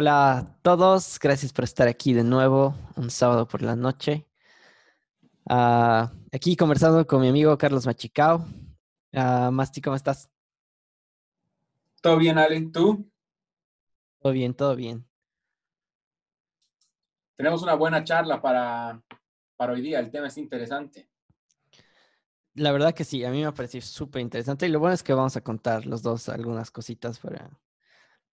Hola a todos, gracias por estar aquí de nuevo un sábado por la noche. Ah, aquí conversando con mi amigo Carlos Machicao. Uh, Masti, ¿cómo estás? Todo bien, Allen, ¿tú? Todo bien, todo bien. Tenemos una buena charla para, para hoy día, el tema es interesante. La verdad que sí, a mí me ha parecido súper interesante y lo bueno es que vamos a contar los dos algunas cositas para,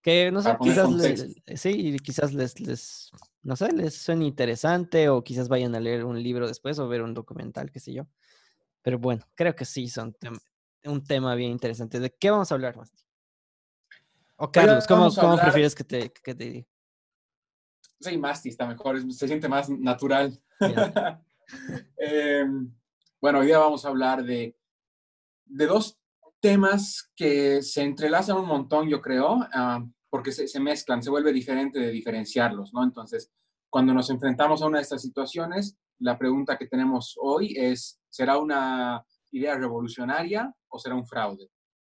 que no sé, quizás les, sí, quizás les, les, no sé, les suene interesante o quizás vayan a leer un libro después o ver un documental, qué sé yo. Pero bueno, creo que sí son un tema bien interesante. ¿De qué vamos a hablar, Masti? O Carlos, ¿cómo, ¿cómo prefieres que te, que te diga? Sí, Masti está mejor, se siente más natural. Em, bueno, hoy día vamos a hablar de, de dos temas que se entrelazan un montón, yo creo. Ah, porque se, mezclan, se vuelve diferente de diferenciarlos, ¿no? Entonces, cuando nos enfrentamos a una de estas situaciones, la pregunta que tenemos hoy es, ¿será una idea revolucionaria o será un fraude?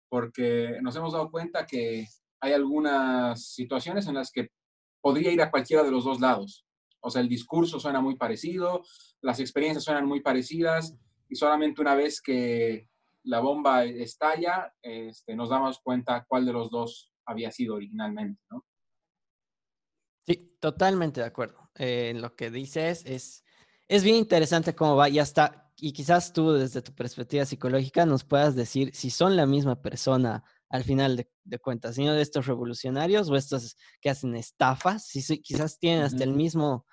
Porque nos hemos dado cuenta que hay algunas situaciones en las que podría ir a cualquiera de los dos lados. O sea, el discurso suena muy parecido, las experiencias suenan muy parecidas y solamente una vez que la bomba estalla, este, nos damos cuenta cuál de los dos había sido originalmente, ¿no? Sí, totalmente de acuerdo. Eh, lo que dices es, es bien interesante cómo va y hasta, y quizás tú desde tu perspectiva psicológica nos puedas decir si son la misma persona al final de, cuentas, sino de estos revolucionarios o estos que hacen estafas, si, quizás tienen hasta el mismo,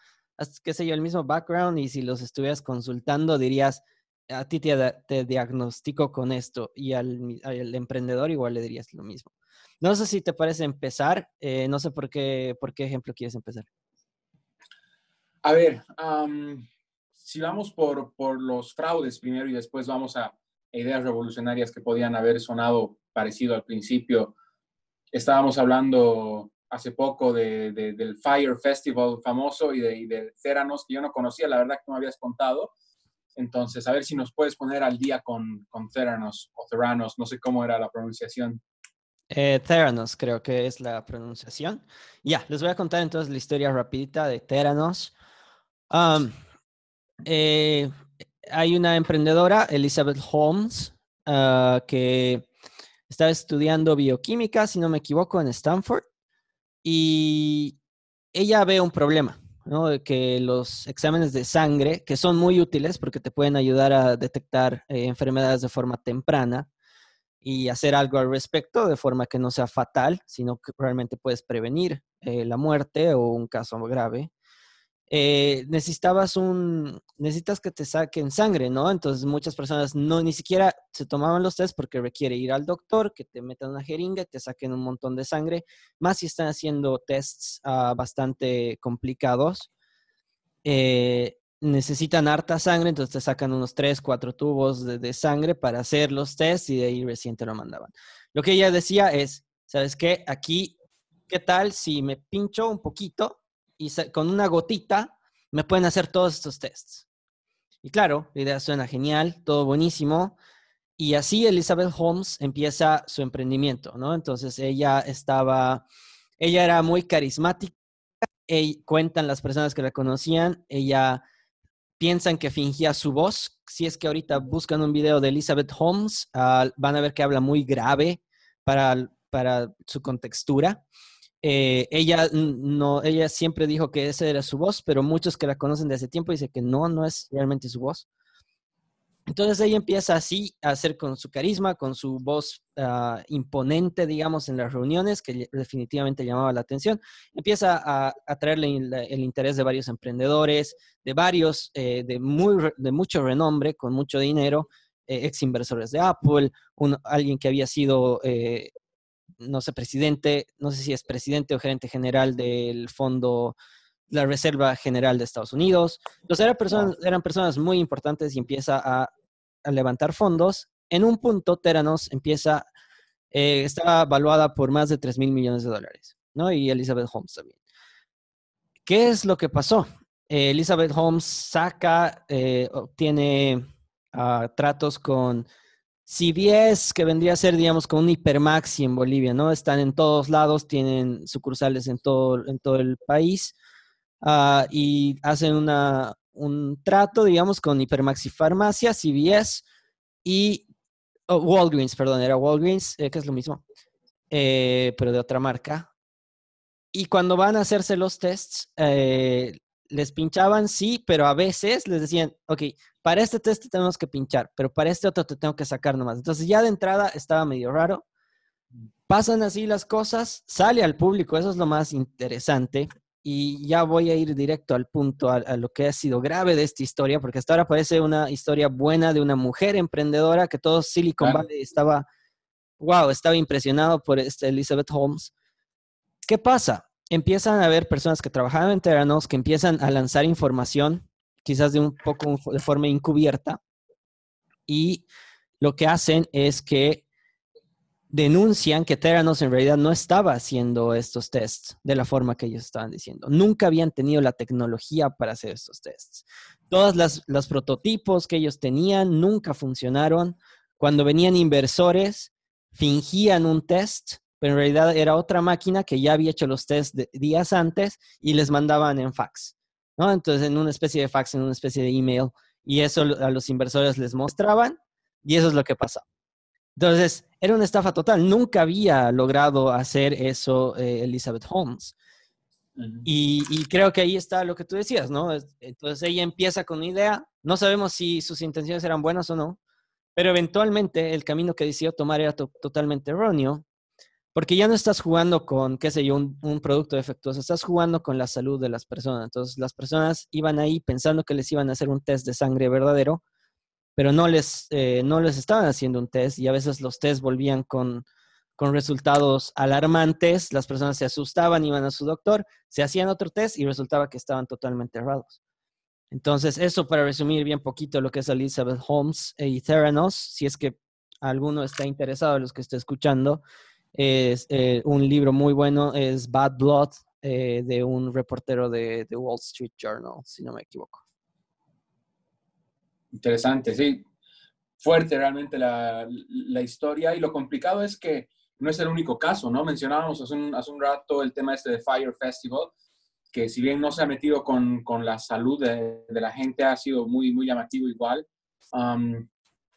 qué sé yo, el mismo background y si los estuvieras consultando dirías, a ti te, te diagnostico con esto y al, al emprendedor igual le dirías lo mismo. No sé si te parece empezar, eh, no sé por qué, por qué ejemplo quieres empezar. A ver, si vamos por, por los fraudes primero y después vamos a ideas revolucionarias que podían haber sonado parecido al principio. Estábamos hablando hace poco de, del Fire Festival famoso y de, de Theranos, que yo no conocía, la verdad que me habías contado. Entonces, a ver si nos puedes poner al día con, con Theranos o Theranos, no sé cómo era la pronunciación. Eh, Theranos, creo que es la pronunciación. Ya, les voy a contar entonces la historia rapidita de Theranos. Eh, hay una emprendedora, Elizabeth Holmes, ah, que estaba estudiando bioquímica, si no me equivoco, en Stanford. Y ella ve un problema, ¿no? De que los exámenes de sangre, que son muy útiles porque te pueden ayudar a detectar eh, enfermedades de forma temprana, y hacer algo al respecto de forma que no sea fatal, sino que realmente puedes prevenir eh, la muerte o un caso grave. Eh, necesitabas un, necesitas que te saquen sangre, ¿no? Entonces muchas personas no ni siquiera se tomaban los test porque requiere ir al doctor, que te metan una jeringa, te saquen un montón de sangre, más si están haciendo tests ah, bastante complicados. Eh, necesitan harta sangre, entonces te sacan unos tres, cuatro tubos de, sangre para hacer los tests y de ahí recién te lo mandaban. Lo que ella decía es, ¿sabes qué? Aquí, ¿qué tal si me pincho un poquito y con una gotita me pueden hacer todos estos tests? Y claro, la idea suena genial, todo buenísimo. Y así Elizabeth Holmes empieza su emprendimiento, ¿no? Entonces ella estaba, ella era muy carismática, y cuentan las personas que la conocían, ella piensan que fingía su voz. Si es que ahorita buscan un video de Elizabeth Holmes, ah, van a ver que habla muy grave para, para su contextura. Eh, ella, no, ella siempre dijo que esa era su voz, pero muchos que la conocen de hace tiempo dicen que no, no es realmente su voz. Entonces ella empieza así a hacer con su carisma, con su voz ah, imponente, digamos, en las reuniones, que definitivamente llamaba la atención. Empieza a atraerle el, interés de varios emprendedores, de varios, eh, de, muy, de mucho renombre, con mucho dinero, eh, ex inversores de Apple, alguien que había sido, eh, no sé, presidente, no sé si es presidente o gerente general del fondo la Reserva General de Estados Unidos. Entonces eran personas, eran personas muy importantes y empieza a, levantar fondos. En un punto, Teranos empieza, eh, estaba valuada por más de 3 mil millones de dólares, ¿no? Y Elizabeth Holmes también. ¿Qué es lo que pasó? Eh, Elizabeth Holmes saca, eh, obtiene ah, tratos con CVS, que vendría a ser, digamos, como un hipermaxi en Bolivia, ¿no? Están en todos lados, tienen sucursales en todo, en todo el país ah, y hacen una, un trato, digamos, con hipermaxi farmacia, CVS y oh, Walgreens, perdón, era Walgreens, eh, que es lo mismo, eh, pero de otra marca. Y cuando van a hacerse los tests, eh, les pinchaban, sí, pero a veces les decían, ok, para este test tenemos que pinchar, pero para este otro te tengo que sacar nomás. Entonces ya de entrada estaba medio raro. Pasan así las cosas, sale al público, eso es lo más interesante. Y ya voy a ir directo al punto, a, lo que ha sido grave de esta historia, porque hasta ahora parece una historia buena de una mujer emprendedora que todo Silicon Valley estaba, wow, estaba impresionado por este Elizabeth Holmes. ¿Qué pasa? empiezan a haber personas que trabajaban en Terranos que empiezan a lanzar información, quizás de un poco de forma encubierta, y lo que hacen es que denuncian que Terranos en realidad no estaba haciendo estos tests de la forma que ellos estaban diciendo. Nunca habían tenido la tecnología para hacer estos tests. Todos los prototipos que ellos tenían nunca funcionaron. Cuando venían inversores, fingían un test pero en realidad era otra máquina que ya había hecho los test días antes y les mandaban en fax, ¿no? Entonces, en una especie de fax, en una especie de email, y eso a los inversores les mostraban, y eso es lo que pasó. Entonces, era una estafa total. Nunca había logrado hacer eso eh, Elizabeth Holmes. y, y, creo que ahí está lo que tú decías, ¿no? Entonces ella empieza con una idea, no sabemos si sus intenciones eran buenas o no, pero eventualmente el camino que decidió tomar era totalmente erróneo porque ya no estás jugando con, qué sé yo, un, producto defectuoso, estás jugando con la salud de las personas. Entonces, las personas iban ahí pensando que les iban a hacer un test de sangre verdadero, pero no les, eh, no les estaban haciendo un test y a veces los tests volvían con, con resultados alarmantes, las personas se asustaban, iban a su doctor, se hacían otro test y resultaba que estaban totalmente errados. Entonces, eso para resumir bien poquito lo que es Elizabeth Holmes y Theranos, si es que alguno está interesado, los que esté escuchando, es eh, un libro muy bueno, es Bad Blood, eh, de un reportero de, The Wall Street Journal, si no me equivoco. Interesante, sí. Fuerte realmente la, historia y lo complicado es que no es el único caso, ¿no? Mencionábamos hace un, hace un rato el tema este de Fire Festival, que si bien no se ha metido con, con la salud de, de, la gente, ha sido muy, muy llamativo igual. Um,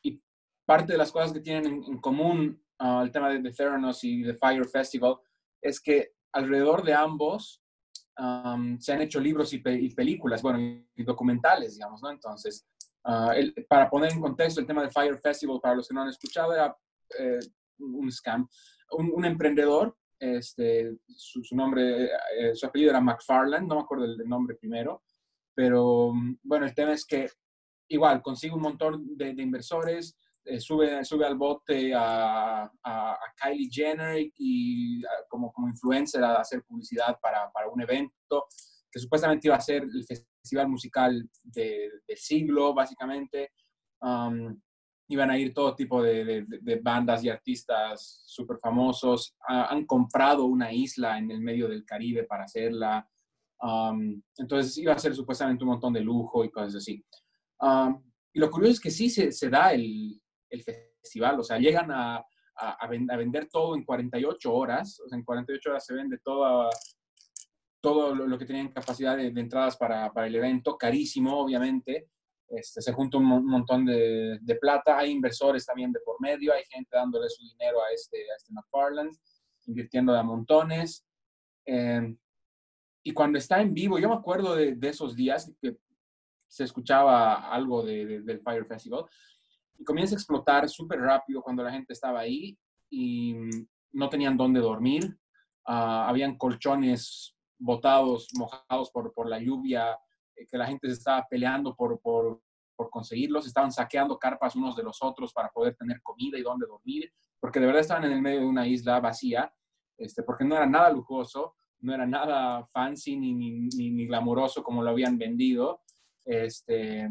y parte de las cosas que tienen en común Ah, el tema de, The Theranos y The Fire Festival, es que alrededor de ambos se han hecho libros y, películas, bueno, y, documentales, digamos, ¿no? Entonces, ah, para poner en contexto el tema de Fire Festival, para los que no han escuchado, era eh, un scam. Un, emprendedor, este, su, nombre, eh, su apellido era McFarland, no me acuerdo el, nombre primero, pero bueno, el tema es que igual consigue un montón de inversores, eh, sube, sube al bote a, a, Kylie Jenner y como, como influencer a hacer publicidad para, para, un evento que supuestamente iba a ser el festival musical de, del siglo, básicamente. Um, iban a ir todo tipo de, de, bandas y artistas súper famosos. han comprado una isla en el medio del Caribe para hacerla. Um, entonces iba a ser supuestamente un montón de lujo y cosas así. Um, y lo curioso es que sí se, se da el, el festival, o sea, llegan a, a, vender todo en 48 horas, o sea, en 48 horas se vende todo, todo lo, que tenían capacidad de, entradas para, para, el evento, carísimo, obviamente. Este, se junta un, montón de, de, plata, hay inversores también de por medio, hay gente dándole su dinero a este, a este McFarland, invirtiendo de a montones. Em, y cuando está en vivo, yo me acuerdo de, de esos días que se escuchaba algo de, del Fire Festival, y comienza a explotar súper rápido cuando la gente estaba ahí y no tenían dónde dormir. Ah, habían colchones botados, mojados por, por la lluvia, eh, que la gente se estaba peleando por, por, por, conseguirlos. Estaban saqueando carpas unos de los otros para poder tener comida y dónde dormir, porque de verdad estaban en el medio de una isla vacía, este, porque no era nada lujoso, no era nada fancy ni, ni, ni, glamoroso como lo habían vendido. Este,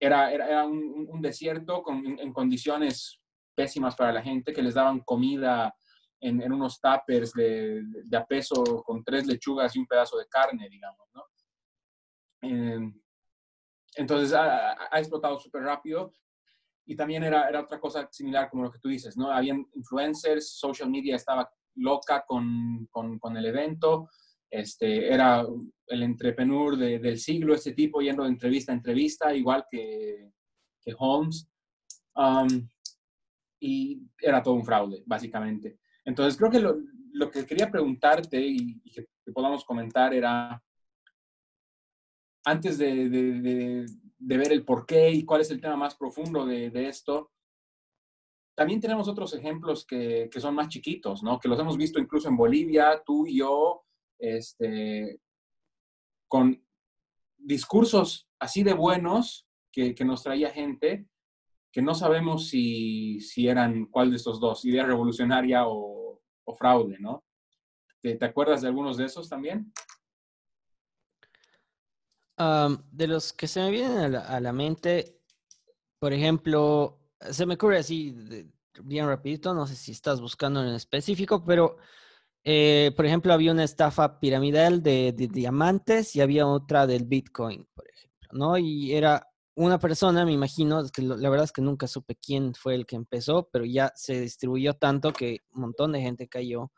era, era, un, desierto con, en, condiciones pésimas para la gente, que les daban comida en, en unos tuppers de, de, a peso con tres lechugas y un pedazo de carne, digamos, ¿no? Eh, entonces ha, ha, explotado súper rápido y también era, era otra cosa similar como lo que tú dices, ¿no? Habían influencers, social media estaba loca con, con, con el evento, este, era el entrepreneur del siglo, este tipo yendo de entrevista a entrevista, igual que, que Holmes. Um, y era todo un fraude, básicamente. Entonces, creo que lo, que quería preguntarte y, que, podamos comentar era, antes de, ver el por qué y cuál es el tema más profundo de, esto, también tenemos otros ejemplos que, son más chiquitos, ¿no? Que los hemos visto incluso en Bolivia, tú y yo, este, con discursos así de buenos que nos traía gente, que no sabemos si, si, eran cuál de estos dos, idea revolucionaria o, fraude, ¿no? ¿Te, acuerdas de algunos de esos también? de los que se me vienen a la, mente, por ejemplo, se me ocurre así bien rapidito, no sé si estás buscando en específico, pero eh, por ejemplo, había una estafa piramidal de, diamantes y había otra del Bitcoin, por ejemplo, ¿no? Y era una persona, me imagino, que la verdad es que nunca supe quién fue el que empezó, pero ya se distribuyó tanto que un montón de gente cayó.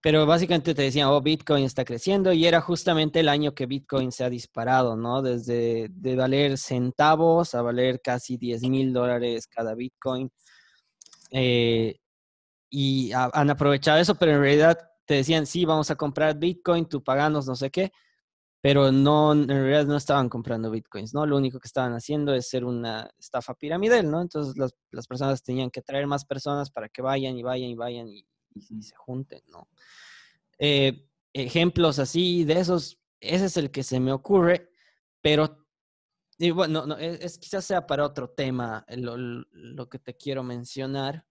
Pero básicamente te decían, oh, Bitcoin está creciendo y era justamente el año que Bitcoin se ha disparado, ¿no? Desde de valer centavos a valer casi 10 mil dólares cada Bitcoin. Eh, y han aprovechado eso, pero en realidad te decían, sí, vamos a comprar Bitcoin, tú paganos, no sé qué, pero no, en realidad no estaban comprando Bitcoins, ¿no? Lo único que estaban haciendo es ser una estafa piramidal, ¿no? Entonces las, las personas tenían que traer más personas para que vayan y vayan y vayan y, se junten, ¿no? Eh, ejemplos así de esos, ese es el que se me ocurre, pero y bueno, no, es, quizás sea para otro tema lo, lo que te quiero mencionar,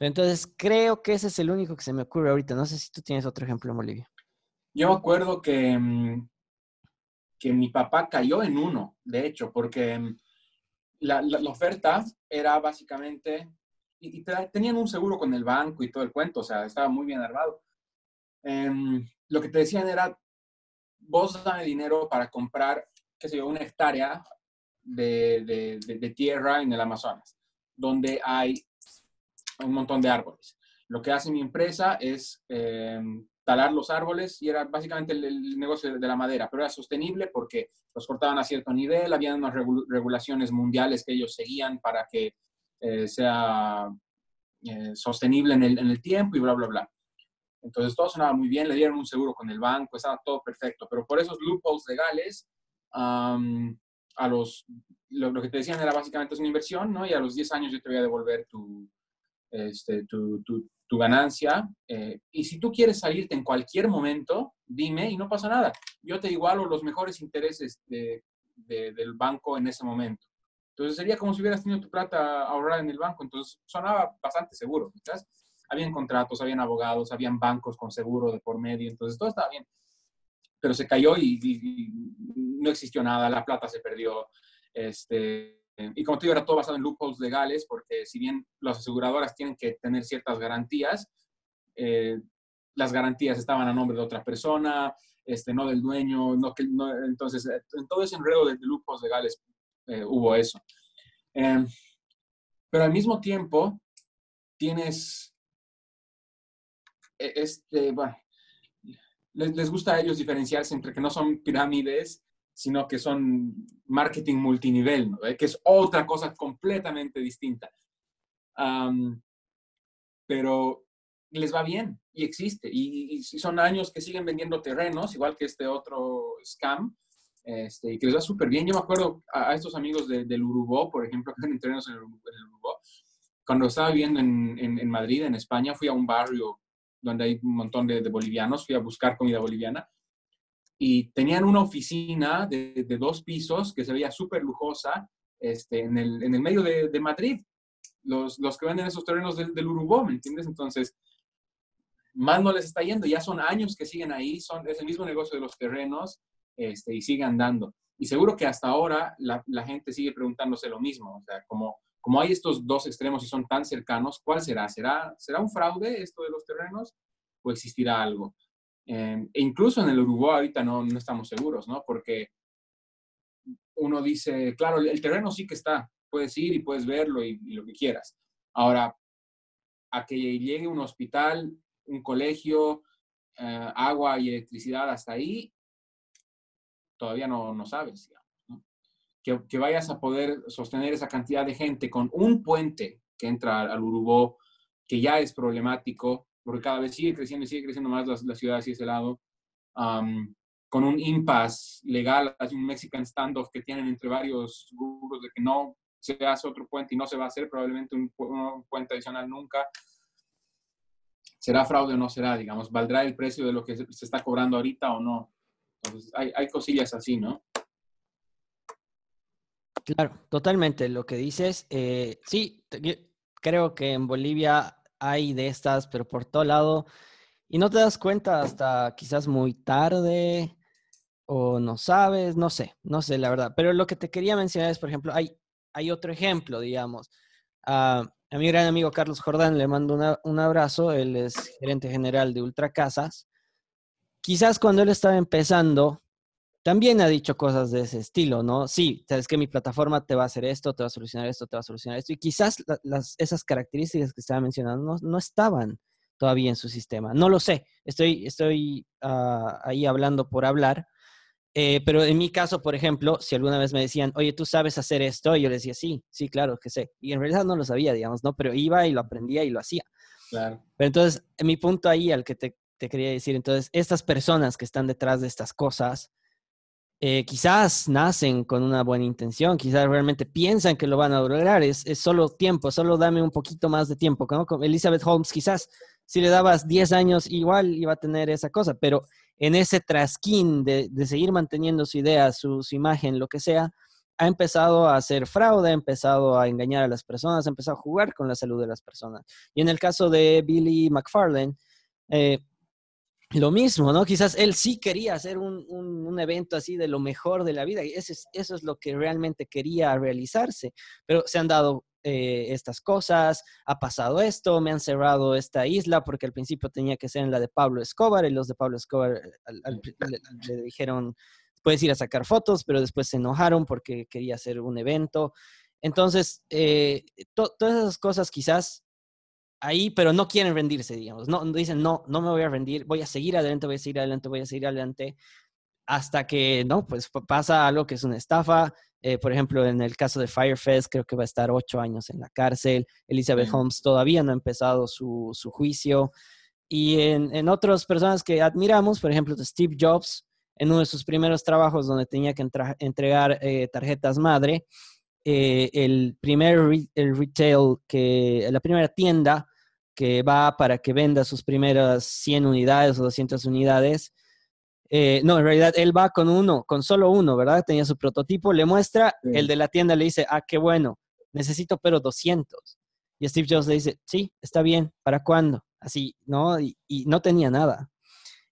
entonces, creo que ese es el único que se me ocurre ahorita. No sé si tú tienes otro ejemplo en Bolivia. Yo me acuerdo que, mm, que mi papá cayó en uno, de hecho, porque mm, la, la, oferta era básicamente, y, tenían un seguro con el banco y todo el cuento, o sea, estaba muy bien armado. Em, lo que te decían era, vos dame dinero para comprar, qué sé yo, una hectárea de, de, de tierra en el Amazonas, donde hay un montón de árboles. Lo que hace mi empresa es eh, talar los árboles y era básicamente el, negocio de la madera, pero era sostenible porque los cortaban a cierto nivel, había unas regulaciones mundiales que ellos seguían para que eh, sea eh, sostenible en el, en el, tiempo y bla, bla, bla. Entonces todo sonaba muy bien, le dieron un seguro con el banco, estaba todo perfecto, pero por esos loopholes legales, a los, lo, lo, que te decían era básicamente es una inversión, ¿no? Y a los 10 años yo te voy a devolver tu, este, tu, tu, tu, ganancia. Eh, y si tú quieres salirte en cualquier momento, dime y no pasa nada. Yo te igualo los mejores intereses de, del banco en ese momento. Entonces sería como si hubieras tenido tu plata ahorrada en el banco. Entonces sonaba bastante seguro. ¿sabes? Habían contratos, habían abogados, habían bancos con seguro de por medio. Entonces todo estaba bien. Pero se cayó y, y no existió nada. La plata se perdió. Este, y como te digo, era todo basado en loopholes legales, porque si bien las aseguradoras tienen que tener ciertas garantías, eh, las garantías estaban a nombre de otra persona, este, no del dueño, no, no, entonces eh, en todo ese enredo de, loopholes legales eh, hubo eso. Em, pero al mismo tiempo tienes, e, este, bueno, les, les gusta a ellos diferenciarse entre que no son pirámides sino que son marketing multinivel, que es otra cosa completamente distinta. pero les va bien y existe. Y, son años que siguen vendiendo terrenos, igual que este otro scam, este, y que les va súper bien. Yo me acuerdo a, estos amigos del Urubó, por ejemplo, que venden terrenos en el, Urubó. Cuando estaba viviendo en, en, Madrid, en España, fui a un barrio donde hay un montón de, de bolivianos, fui a buscar comida boliviana y tenían una oficina de, dos pisos que se veía súper lujosa este, en, el, en el medio de, Madrid. Los, los, que venden esos terrenos del, del Urubó, ¿me entiendes? Entonces, más no les está yendo, ya son años que siguen ahí, son, es el mismo negocio de los terrenos este, y siguen andando. Y seguro que hasta ahora la, gente sigue preguntándose lo mismo, como, como hay estos dos extremos y son tan cercanos, ¿cuál será? ¿Será, será un fraude esto de los terrenos o existirá algo? Em, e incluso en el Uruguay ahorita no, estamos seguros, ¿no? Porque uno dice, claro, el terreno sí que está, puedes ir y puedes verlo y, lo que quieras. Ahora, a que llegue un hospital, un colegio, eh, agua y electricidad hasta ahí, todavía no, no sabes. Que, vayas a poder sostener esa cantidad de gente con un puente que entra al Urubó, que ya es problemático, porque cada vez sigue creciendo y sigue creciendo más la, ciudad hacia ese lado, con un impasse legal, hay un Mexican standoff que tienen entre varios grupos de que no se hace otro puente y no se va a hacer probablemente un, puente adicional nunca. ¿Será fraude o no será? Digamos, ¿valdrá el precio de lo que se está cobrando ahorita o no? Entonces, hay, hay cosillas así, ¿no? Claro, totalmente. Lo que dices, eh, sí, creo que en Bolivia hay de estas, pero por todo lado, y no te das cuenta hasta quizás muy tarde o no sabes, no sé, no sé la verdad. Pero lo que te quería mencionar es, por ejemplo, hay, hay otro ejemplo, digamos. a mi gran amigo Carlos Jordán le mando un abrazo, él es gerente general de Ultracasas. Quizás cuando él estaba empezando, también ha dicho cosas de ese estilo, ¿no? Sí, sabes que mi plataforma te va a hacer esto, te va a solucionar esto, te va a solucionar esto. Y quizás las, esas características que estaba mencionando no, estaban todavía en su sistema. No lo sé, estoy, estoy ah, ahí hablando por hablar. Eh, pero en mi caso, por ejemplo, si alguna vez me decían, oye, ¿tú sabes hacer esto? Y yo les decía, sí, sí, claro que sé. Y en realidad no lo sabía, digamos, ¿no? Pero iba y lo aprendía y lo hacía. Claro. Pero entonces, mi punto ahí al que te, te quería decir, entonces, estas personas que están detrás de estas cosas, eh, quizás nacen con una buena intención, quizás realmente piensan que lo van a lograr, es, solo tiempo, solo dame un poquito más de tiempo. Como Elizabeth Holmes, quizás si le dabas 10 años, igual iba a tener esa cosa, pero en ese trasquín de, seguir manteniendo su idea, su, imagen, lo que sea, ha empezado a hacer fraude, ha empezado a engañar a las personas, ha empezado a jugar con la salud de las personas. Y en el caso de Billy McFarlane, eh, lo mismo, ¿no? Quizás él sí quería hacer un, un, evento así de lo mejor de la vida y eso es, eso es lo que realmente quería realizarse, pero se han dado eh, estas cosas, ha pasado esto, me han cerrado esta isla porque al principio tenía que ser en la de Pablo Escobar y los de Pablo Escobar le, dijeron, puedes ir a sacar fotos, pero después se enojaron porque quería hacer un evento. Entonces, eh, todas esas cosas quizás ahí, pero no quieren rendirse, digamos. No, dicen, no, no me voy a rendir, voy a seguir adelante, voy a seguir adelante, voy a seguir adelante, hasta que, no, pues pasa algo que es una estafa. Eh, por ejemplo, en el caso de Firefest, creo que va a estar ocho años en la cárcel. Elizabeth Holmes todavía no ha empezado su, su juicio. Y en, en, otras personas que admiramos, por ejemplo, Steve Jobs, en uno de sus primeros trabajos donde tenía que entregar eh, tarjetas madre, eh, el primer el retail, que, la primera tienda que va para que venda sus primeras 100 unidades o 200 unidades. Eh, no, en realidad él va con uno, con solo uno, ¿verdad? Tenía su prototipo, le muestra, el de la tienda le dice, ah, qué bueno, necesito pero 200. Y Steve Jobs le dice, sí, está bien, ¿para cuándo? Así, ¿no? y no tenía nada.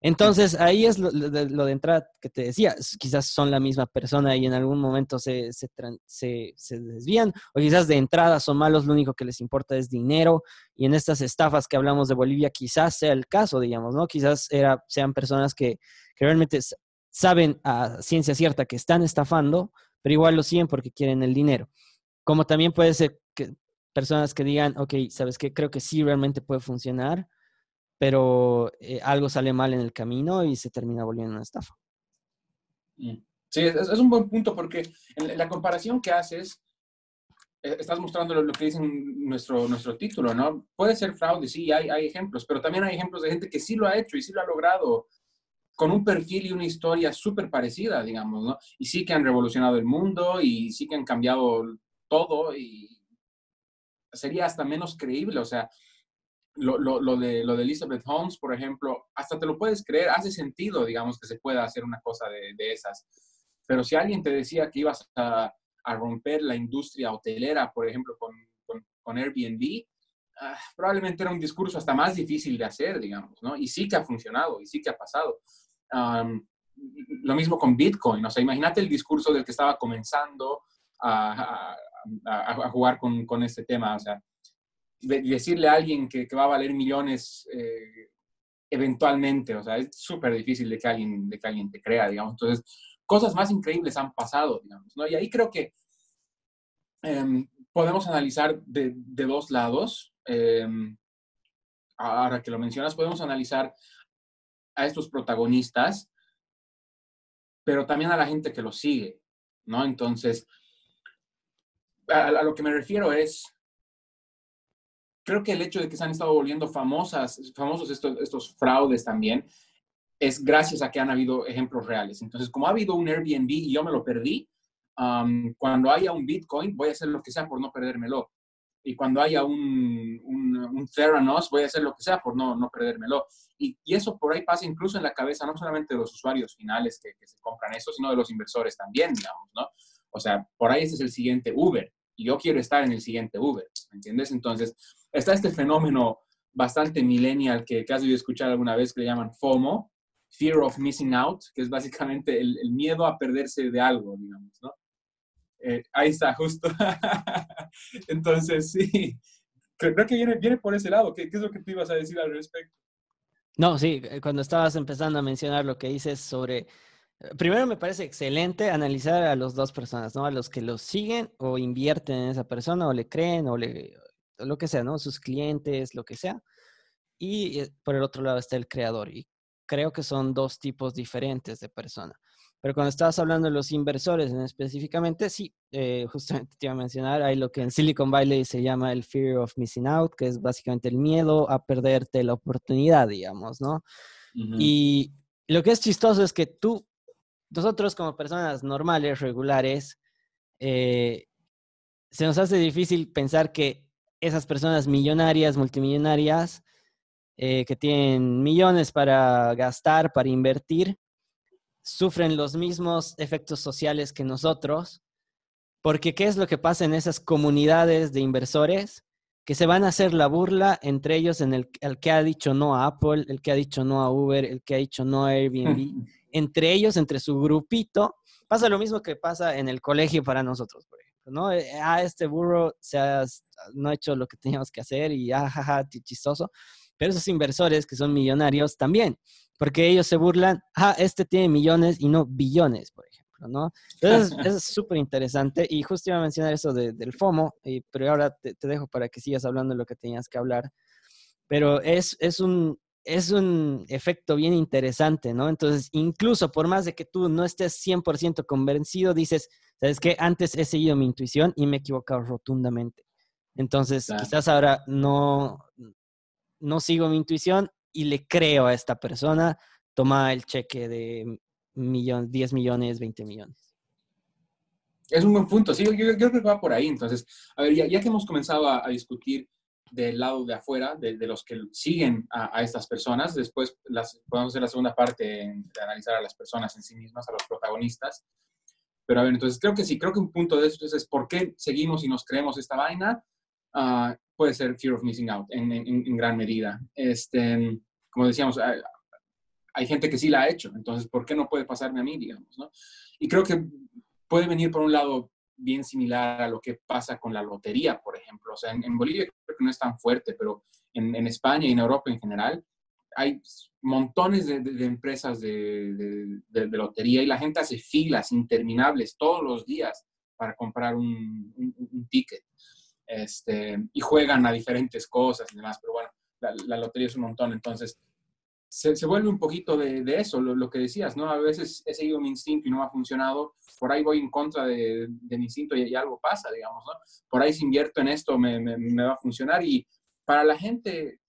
Entonces, ahí es lo, de entrada que te decía, quizás son la misma persona y en algún momento se, se, desvían, o quizás de entrada son malos, lo único que les importa es dinero, y en estas estafas que hablamos de Bolivia quizás sea el caso, digamos, ¿no? Quizás sean personas que, realmente saben a ciencia cierta que están estafando, pero igual lo siguen porque quieren el dinero. Como también puede ser que personas que digan, ok, ¿sabes qué? Creo que sí realmente puede funcionar, pero eh, algo sale mal en el camino y se termina volviendo una estafa. Mm. Sí, es, un buen punto porque en la comparación que haces, eh, estás mostrando lo, que dice nuestro, nuestro título, ¿no? Puede ser fraude, sí, hay, hay ejemplos, pero también hay ejemplos de gente que sí lo ha hecho y sí lo ha logrado con un perfil y una historia súper parecida, digamos, ¿no? Y sí que han revolucionado el mundo y sí que han cambiado todo y sería hasta menos creíble, o sea, lo, de, lo de Elizabeth Holmes, por ejemplo, hasta te lo puedes creer, hace sentido, digamos, que se pueda hacer una cosa de, esas. Pero si alguien te decía que ibas a, romper la industria hotelera, por ejemplo, con, Airbnb, ah, probablemente era un discurso hasta más difícil de hacer, digamos, ¿no? Y sí que ha funcionado, y sí que ha pasado. lo mismo con Bitcoin, o sea, imagínate el discurso del que estaba comenzando a jugar con, con este tema, o sea, decirle a alguien que, va a valer millones eh, eventualmente, o sea, es súper difícil de que, alguien, de que alguien te crea, digamos. Entonces, cosas más increíbles han pasado, digamos, ¿no? Y ahí creo que em, podemos analizar de, dos lados. Em, ahora que lo mencionas, podemos analizar a estos protagonistas, pero también a la gente que los sigue, ¿no? Entonces, a, lo que me refiero es, creo que el hecho de que se han estado volviendo famosas, famosos estos, estos fraudes también, es gracias a que han habido ejemplos reales. Entonces, como ha habido un Airbnb y yo me lo perdí, cuando haya un Bitcoin, voy a hacer lo que sea por no perdérmelo. Y cuando haya un, un, Theranos, voy a hacer lo que sea por no, no perdérmelo. Y, y, eso por ahí pasa incluso en la cabeza, no solamente de los usuarios finales que, que, se compran eso, sino de los inversores también, digamos, ¿no? O sea, por ahí ese es el siguiente Uber. Y yo quiero estar en el siguiente Uber, ¿me entiendes? Entonces, está este fenómeno bastante millennial que, que has debido escuchar alguna vez que le llaman FOMO, Fear of Missing Out, que es básicamente el, miedo a perderse de algo, digamos, ¿no? Eh, ahí está, justo. Entonces, sí, creo que viene, viene por ese lado. ¿Qué, es lo que tú ibas a decir al respecto? No, sí, eh, cuando estabas empezando a mencionar lo que dices sobre... Eh, primero me parece excelente analizar a las dos personas, ¿no? A los que los siguen o invierten en esa persona o le creen o le, lo que sea, ¿no? Sus clientes, lo que sea. Y por el otro lado está el creador. Y creo que son dos tipos diferentes de persona. Pero cuando estabas hablando de los inversores en específicamente, sí, eh, justamente te iba a mencionar, hay lo que en Silicon Valley se llama el fear of missing out, que es básicamente el miedo a perderte la oportunidad, digamos, ¿no? Y lo que es chistoso es que tú, nosotros como personas normales, regulares, eh, se nos hace difícil pensar que esas personas millonarias, multimillonarias, eh, que tienen millones para gastar, para invertir, sufren los mismos efectos sociales que nosotros, porque ¿qué es lo que pasa en esas comunidades de inversores? Que se van a hacer la burla entre ellos en el, que ha dicho no a Apple, el que ha dicho no a Uber, el que ha dicho no a Airbnb, entre ellos, entre su grupito. Pasa lo mismo que pasa en el colegio para nosotros, por ejemplo, ¿no? Eh, ah, este burro se ha, no ha hecho lo que teníamos que hacer y ah, jaja, chistoso. Pero esos inversores que son millonarios también porque ellos se burlan, ah, este tiene millones y no billones, por ejemplo, ¿no? Entonces, es súper interesante y justo iba a mencionar eso del FOMO, y, pero ahora te, dejo para que sigas hablando de lo que tenías que hablar. Pero es, es, un, es un efecto bien interesante, ¿no? Entonces, incluso por más de que tú no estés 100% convencido, dices, ¿sabes qué? Antes he seguido mi intuición y me he equivocado rotundamente. Entonces, quizás ahora no, no sigo mi intuición y le creo a esta persona, toma el cheque de millón, 10 millones, 20 millones. Es un buen punto, sí, yo, creo que va por ahí. Entonces, a ver, ya, que hemos comenzado a, discutir del lado de afuera, de, los que siguen a, estas personas, después las, podemos hacer la segunda parte de analizar a las personas en sí mismas, a los protagonistas. Pero a ver, entonces creo que sí, creo que un punto de esto es por qué seguimos y nos creemos esta vaina. Uh, puede ser fear of missing out en, en, gran medida. Este, como decíamos, hay, gente que sí la ha hecho, entonces, ¿por qué no puede pasarme a mí, digamos? ¿no? Y creo que puede venir por un lado bien similar a lo que pasa con la lotería, por ejemplo. O sea, en, Bolivia creo que no es tan fuerte, pero en, en, España y en Europa en general hay montones de, de, empresas de, de, lotería y la gente hace filas interminables todos los días para comprar un, un ticket este, y juegan a diferentes cosas y demás, pero bueno, la, lotería es un montón, entonces se, vuelve un poquito de, eso, lo, que decías, ¿no? A veces he seguido mi instinto y no ha funcionado, por ahí voy en contra de, de mi instinto y, algo pasa, digamos, ¿no? Por ahí si invierto en esto me, va a funcionar y para la gente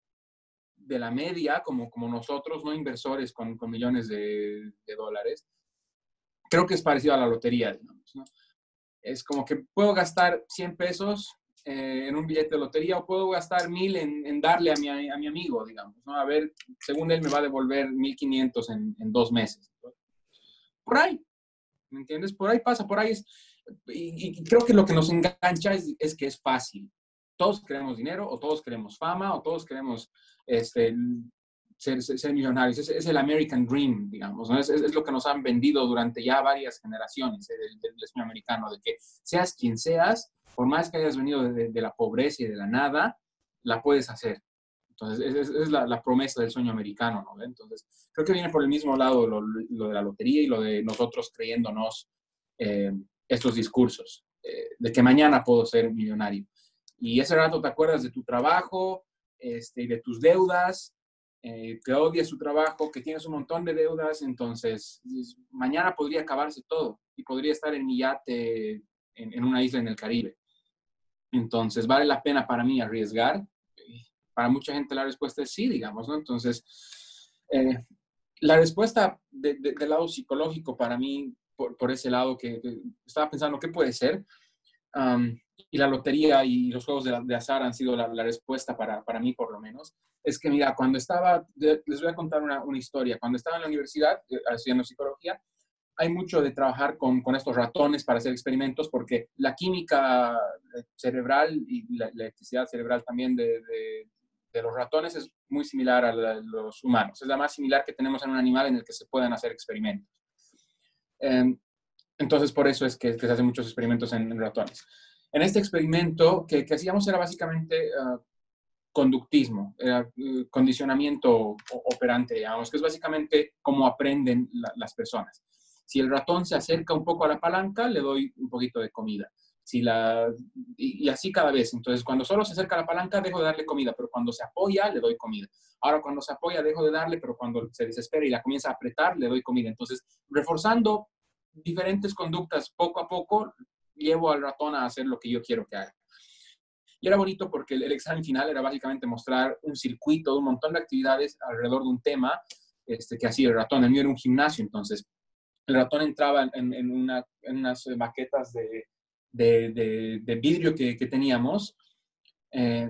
de la media, como, como nosotros, no inversores con, con millones de, de dólares, creo que es parecido a la lotería, digamos, ¿no? Es como que puedo gastar 100 pesos eh, en un billete de lotería o puedo gastar mil en, darle a mi, a mi, amigo, digamos. A ver, según él me va a devolver 1500 en, en dos meses. Por ahí, ¿me entiendes? Por ahí pasa, por ahí es. Y, creo que lo que nos engancha es, es, que es fácil. Todos queremos dinero, o todos queremos fama, o todos queremos este, ser, ser, millonarios. Es, el American Dream, digamos. ¿no? Es, es, lo que nos han vendido durante ya varias generaciones eh, del, sueño americano, de que seas quien seas, por más que hayas venido de, la pobreza y de la nada, la puedes hacer. Entonces, esa es, la, promesa del sueño americano, ¿no? Entonces, creo que viene por el mismo lado lo, de la lotería y lo de nosotros creyéndonos eh, estos discursos. eh, de que mañana puedo ser millonario. Y ese rato te acuerdas de tu trabajo, este, de tus deudas, eh, que odias tu trabajo, que tienes un montón de deudas, entonces mañana podría acabarse todo y podría estar en mi yate en, una isla en el Caribe. Entonces, ¿vale la pena para mí arriesgar? Para mucha gente la respuesta es sí, digamos, ¿no? Entonces, eh, la respuesta del lado psicológico para mí, por, ese lado que, estaba pensando, ¿qué puede ser? Y la lotería y los juegos de, azar han sido la, respuesta para, para, mí, por lo menos. Es que, mira, cuando estaba, les voy a contar una, una historia. Cuando estaba en la universidad eh, estudiando psicología, hay mucho de trabajar con, con, estos ratones para hacer experimentos porque la química cerebral y la, electricidad cerebral también de, de, los ratones es muy similar a, los humanos. Es la más similar que tenemos en un animal en el que se pueden hacer experimentos. Em, entonces, por eso es que, se hacen muchos experimentos en, ratones. En este experimento, que, hacíamos era básicamente uh, conductismo, era, uh, condicionamiento operante, digamos, que es básicamente cómo aprenden las personas. Si el ratón se acerca un poco a la palanca, le doy un poquito de comida. Si la, y, así cada vez. Entonces, cuando solo se acerca a la palanca, dejo de darle comida, pero cuando se apoya, le doy comida. Ahora, cuando se apoya, dejo de darle, pero cuando se desespera y la comienza a apretar, le doy comida. Entonces, reforzando diferentes conductas poco a poco, llevo al ratón a hacer lo que yo quiero que haga. Y era bonito porque el, examen final era básicamente mostrar un circuito de un montón de actividades alrededor de un tema este, que hacía el ratón. El mío era un gimnasio, entonces el ratón entraba en, una, en unas maquetas de, de, de, vidrio que, que teníamos, eh,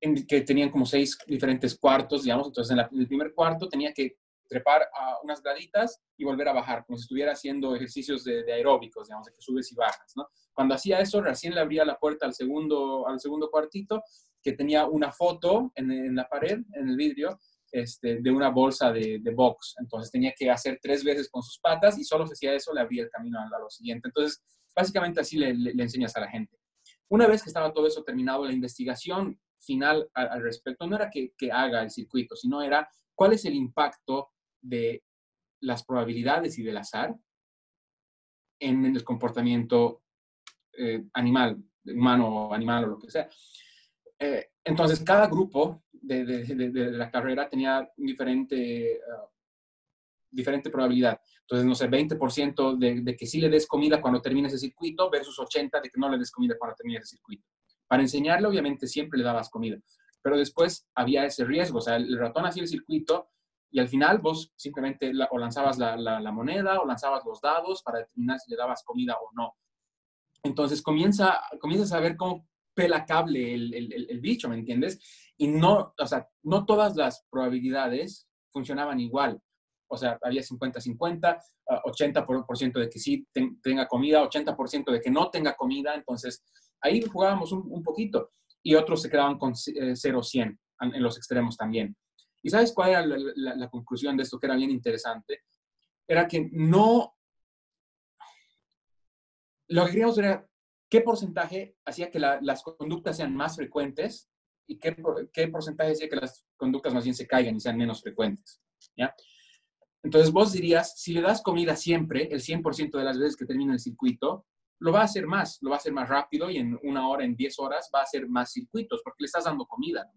en, que tenían como seis diferentes cuartos, digamos. Entonces, en, el primer cuarto tenía que trepar a unas graditas y volver a bajar, como si estuviera haciendo ejercicios de, aeróbicos, digamos, de que subes y bajas, ¿no? Cuando hacía eso, recién le abría la puerta al segundo, al segundo cuartito, que tenía una foto en, en la pared, en el vidrio, este, de una bolsa de, de, box. Entonces tenía que hacer tres veces con sus patas y solo si hacía eso le abría el camino a, lo siguiente. Entonces, básicamente así le, le, enseñas a la gente. Una vez que estaba todo eso terminado, la investigación final al, respecto no era que, que, haga el circuito, sino era cuál es el impacto de las probabilidades y del azar en, el comportamiento eh, animal, humano o animal o lo que sea. Eh, entonces, cada grupo de, de, la carrera tenía diferente, uh, diferente probabilidad. Entonces, no sé, 20% de, que sí le des comida cuando termine ese circuito versus 80% de que no le des comida cuando termine ese circuito. Para enseñarle, obviamente, siempre le dabas comida. Pero después había ese riesgo. O sea, el ratón hacía el circuito y al final vos simplemente o lanzabas la, la, moneda o lanzabas los dados para determinar si le dabas comida o no. Entonces comienza, comienzas a ver cómo pela cable el, el, el, bicho, ¿me entiendes? Y no, o sea, no todas las probabilidades funcionaban igual. O sea, había 50-50, 80% ah, de que sí tenga comida, 80% de que no tenga comida. Entonces, ahí jugábamos un, un poquito. Y otros se quedaban con 0-100 eh, en los extremos también. ¿Y sabes cuál era la, la conclusión de esto que era bien interesante? Era que no... Lo que queríamos era qué porcentaje hacía que las conductas sean más frecuentes y qué, qué, porcentaje hacía que las conductas más bien se caigan y sean menos frecuentes. ¿ya? Entonces vos dirías, si le das comida siempre, el 100% de las veces que termina el circuito, lo va a hacer más, lo va a hacer más rápido y en una hora, en 10 horas va a hacer más circuitos porque le estás dando comida, ¿no?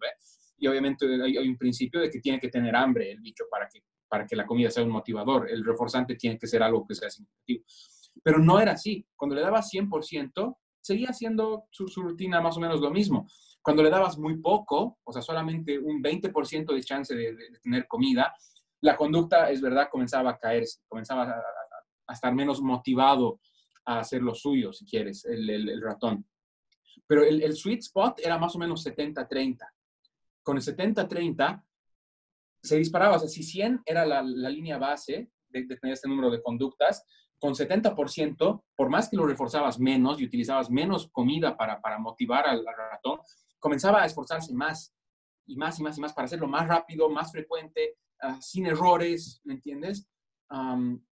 Y obviamente hay, un principio de que tiene que tener hambre el bicho para que, para que la comida sea un motivador. El reforzante tiene que ser algo que sea significativo. Pero no era así. Cuando le dabas 100%, seguía haciendo su, rutina más o menos lo mismo. Cuando le dabas muy poco, o sea, solamente un 20% de chance de, tener comida, la conducta, es verdad, comenzaba a caerse, comenzaba a, estar menos motivado a hacer lo suyo, si quieres, el, ratón. Pero el, sweet spot era más o menos 70-30. Con el 70-30 se disparaba, o sea, si 100 era la, línea base de, de, tener este número de conductas, con 70%, por más que lo reforzabas menos y utilizabas menos comida para, para motivar al, ratón, comenzaba a esforzarse más y más y más y más para hacerlo más rápido, más frecuente, uh, sin errores, ¿me entiendes? Um,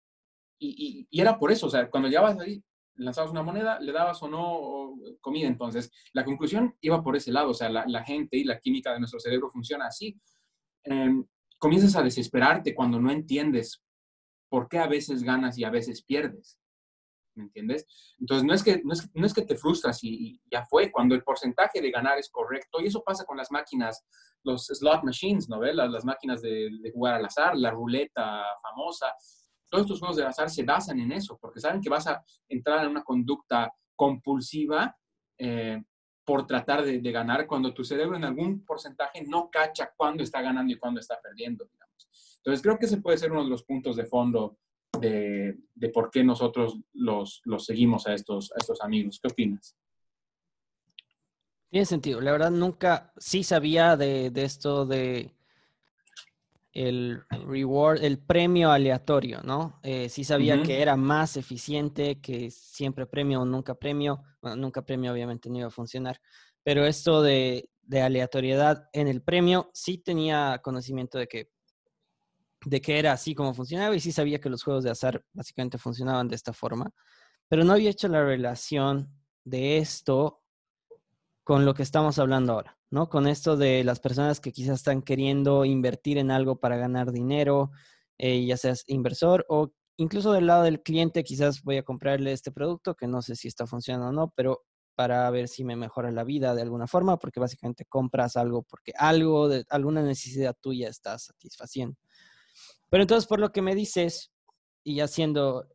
y, y, era por eso, o sea, cuando llegabas ahí, lanzabas una moneda, le dabas o no comida. Entonces, la conclusión iba por ese lado, o sea, la, gente y la química de nuestro cerebro funciona así. Um, comienzas a desesperarte cuando no entiendes por qué a veces ganas y a veces pierdes. ¿me entiendes? Entonces, no es que, no es, no es que te frustras y, ya fue, cuando el porcentaje de ganar es correcto, y eso pasa con las máquinas, los slot machines, ¿no ves? Las, máquinas de, jugar al azar, la ruleta famosa, todos estos juegos de azar se basan en eso, porque saben que vas a entrar en una conducta compulsiva eh, por tratar de, ganar cuando tu cerebro en algún porcentaje no cacha cuándo está ganando y cuándo está perdiendo. Entonces, creo que ese puede ser uno de los puntos de fondo de, por qué nosotros los, seguimos a estos, amigos. ¿Qué opinas? Tiene sentido. La verdad, nunca sí sabía de esto de el reward, el premio aleatorio, ¿no? Eh, sí sabía uh -huh. que era más eficiente que siempre premio o nunca premio. Bueno, nunca premio obviamente no iba a funcionar, pero esto de, de aleatoriedad en el premio sí tenía conocimiento de que de que era así como funcionaba y sí sabía que los juegos de azar básicamente funcionaban de esta forma, pero no había hecho la relación de esto con lo que estamos hablando ahora, ¿no? Con esto de las personas que quizás están queriendo invertir en algo para ganar dinero, eh, ya seas inversor o incluso del lado del cliente, quizás voy a comprarle este producto que no sé si está funcionando o no, pero para ver si me mejora la vida de alguna forma, porque básicamente compras algo porque algo de alguna necesidad tuya está satisfaciendo. Pero entonces, por lo que me dices, y haciendo,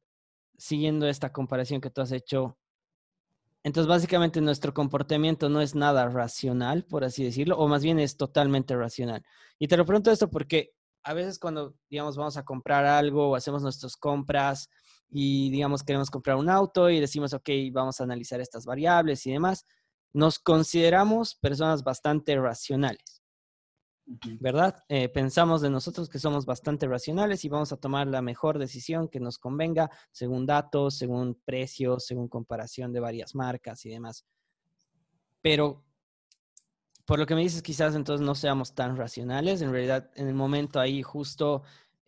siguiendo esta comparación que tú has hecho, entonces básicamente nuestro comportamiento no es nada racional, por así decirlo, o más bien es totalmente racional. Y te lo pregunto esto porque a veces cuando, digamos, vamos a comprar algo o hacemos nuestras compras y, digamos, queremos comprar un auto y decimos, ok, vamos a analizar estas variables y demás, nos consideramos personas bastante racionales. ¿Verdad? Eh, pensamos de nosotros que somos bastante racionales y vamos a tomar la mejor decisión que nos convenga según datos, según precios, según comparación de varias marcas y demás. Pero por lo que me dices, quizás entonces no seamos tan racionales. En realidad, en el momento ahí justo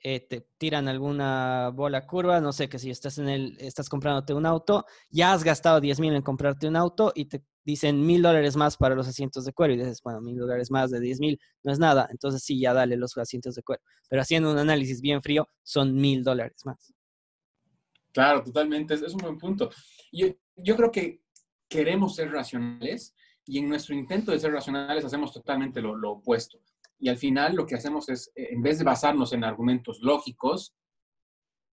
eh, te tiran alguna bola curva, no sé, que si estás en el, estás comprándote un auto, ya has gastado 10 mil en comprarte un auto y te dicen mil dólares más para los asientos de cuero y dices, bueno, mil dólares más de 10 mil no es nada, entonces sí, ya dale los asientos de cuero. Pero haciendo un análisis bien frío, son mil dólares más. Claro, totalmente, es, un buen punto. Yo, yo creo que queremos ser racionales y en nuestro intento de ser racionales hacemos totalmente lo, lo opuesto. Y al final lo que hacemos es, eh, en vez de basarnos en argumentos lógicos,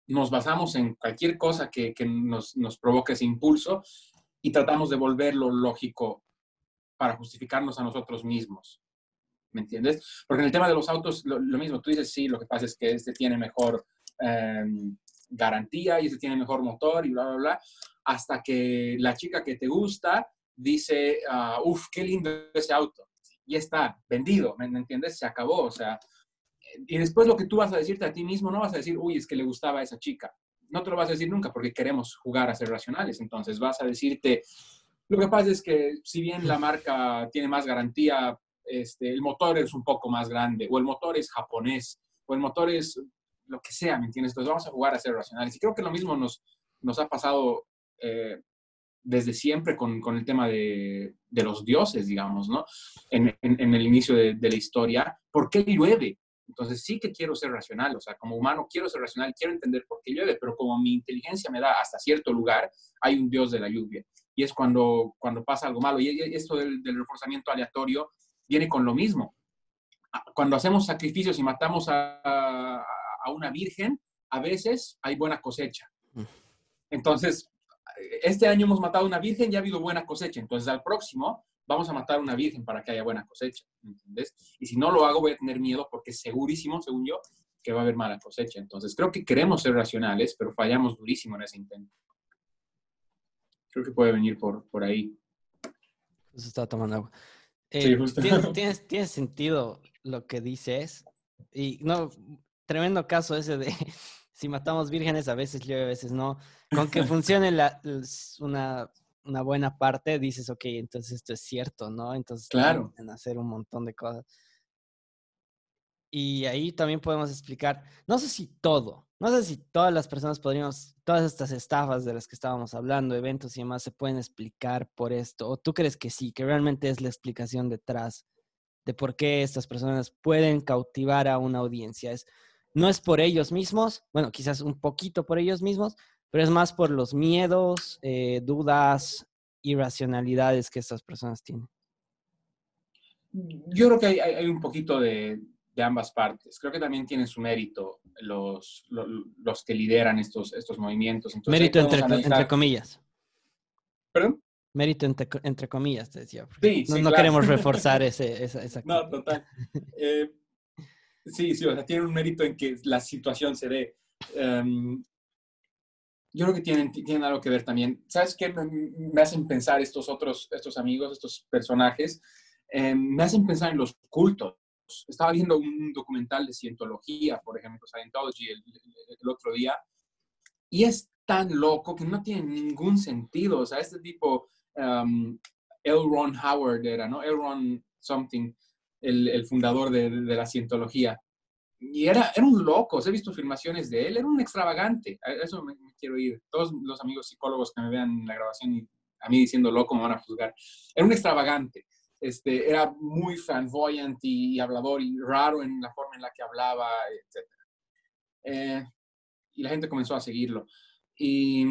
nos basamos en cualquier cosa que, nos, nos provoque ese impulso y tratamos de volverlo lógico para justificarnos a nosotros mismos. ¿Me entiendes? Porque en el tema de los autos, lo, mismo, tú dices, sí, lo que pasa es que este tiene mejor eh, garantía y este tiene mejor motor y bla, bla, bla, hasta que la chica que te gusta dice, uh, uff, qué lindo ese auto. Y está vendido, ¿me, ¿me entiendes? Se acabó, o sea, y después lo que tú vas a decirte a ti mismo, no vas a decir, uy, es que le gustaba a esa chica no te lo vas a decir nunca porque queremos jugar a ser racionales. Entonces vas a decirte, lo que pasa es que si bien la marca tiene más garantía, este, el motor es un poco más grande, o el motor es japonés, o el motor es lo que sea, ¿me entiendes? Entonces vamos a jugar a ser racionales. Y creo que lo mismo nos, nos ha pasado eh, desde siempre con, con el tema de, de, los dioses, digamos, ¿no? En, en, en el inicio de, de la historia. ¿Por qué llueve? Entonces sí que quiero ser racional, o sea, como humano quiero ser racional, quiero entender por qué llueve, pero como mi inteligencia me da hasta cierto lugar, hay un Dios de la lluvia. Y es cuando, cuando pasa algo malo. Y esto del, del reforzamiento aleatorio viene con lo mismo. Cuando hacemos sacrificios y matamos a, a una virgen, a veces hay buena cosecha. Mm. Entonces, este año hemos matado una virgen y ha habido buena cosecha. Entonces, al próximo vamos a matar una virgen para que haya buena cosecha, ¿entendés? Y si no lo hago, voy a tener miedo porque segurísimo, según yo, que va a haber mala cosecha. Entonces, creo que queremos ser racionales, pero fallamos durísimo en ese intento. Creo que puede venir por, por ahí. Se está tomando agua. Eh, sí, justo. ¿tienes, tienes, tienes sentido lo que dices. Y no, tremendo caso ese de si matamos vírgenes, a veces llueve, a veces no. Con que funcione la, una una buena parte, dices, ok, entonces esto es cierto, ¿no? Entonces, claro. En hacer un montón de cosas. Y ahí también podemos explicar, no sé si todo, no sé si todas las personas podríamos, todas estas estafas de las que estábamos hablando, eventos y demás, se pueden explicar por esto. ¿O tú crees que sí, que realmente es la explicación detrás de por qué estas personas pueden cautivar a una audiencia? Es, no es por ellos mismos, bueno, quizás un poquito por ellos mismos, pero es más por los miedos, eh, dudas, irracionalidades que estas personas tienen. Yo creo que hay, un poquito de, ambas partes. Creo que también tienen su mérito los, los, que lideran estos, estos movimientos. mérito entre, comillas. ¿Perdón? Mérito entre, comillas, te decía. Sí, no, no queremos reforzar ese, esa, esa, No, total. Eh, sí, sí, o sea, tiene un mérito en que la situación se dé. Em, yo creo que tienen, tienen algo que ver también. ¿Sabes qué? Me, hacen pensar estos otros, estos amigos, estos personajes, em, me hacen pensar en los cultos. Estaba viendo un documental de cientología, por ejemplo, Scientology, el, el, otro día, y es tan loco que no tiene ningún sentido. O sea, este tipo, um, L. Ron Howard era, ¿no? L. Ron something, el, fundador de, la cientología. Y era, era un loco, he visto filmaciones de él, era un extravagante, a eso me, quiero ir. Todos los amigos psicólogos que me vean en la grabación y a mí diciendo loco me van a juzgar. Era un extravagante, este, era muy flamboyant y, hablador y raro en la forma en la que hablaba, etc. Eh, y la gente comenzó a seguirlo. Y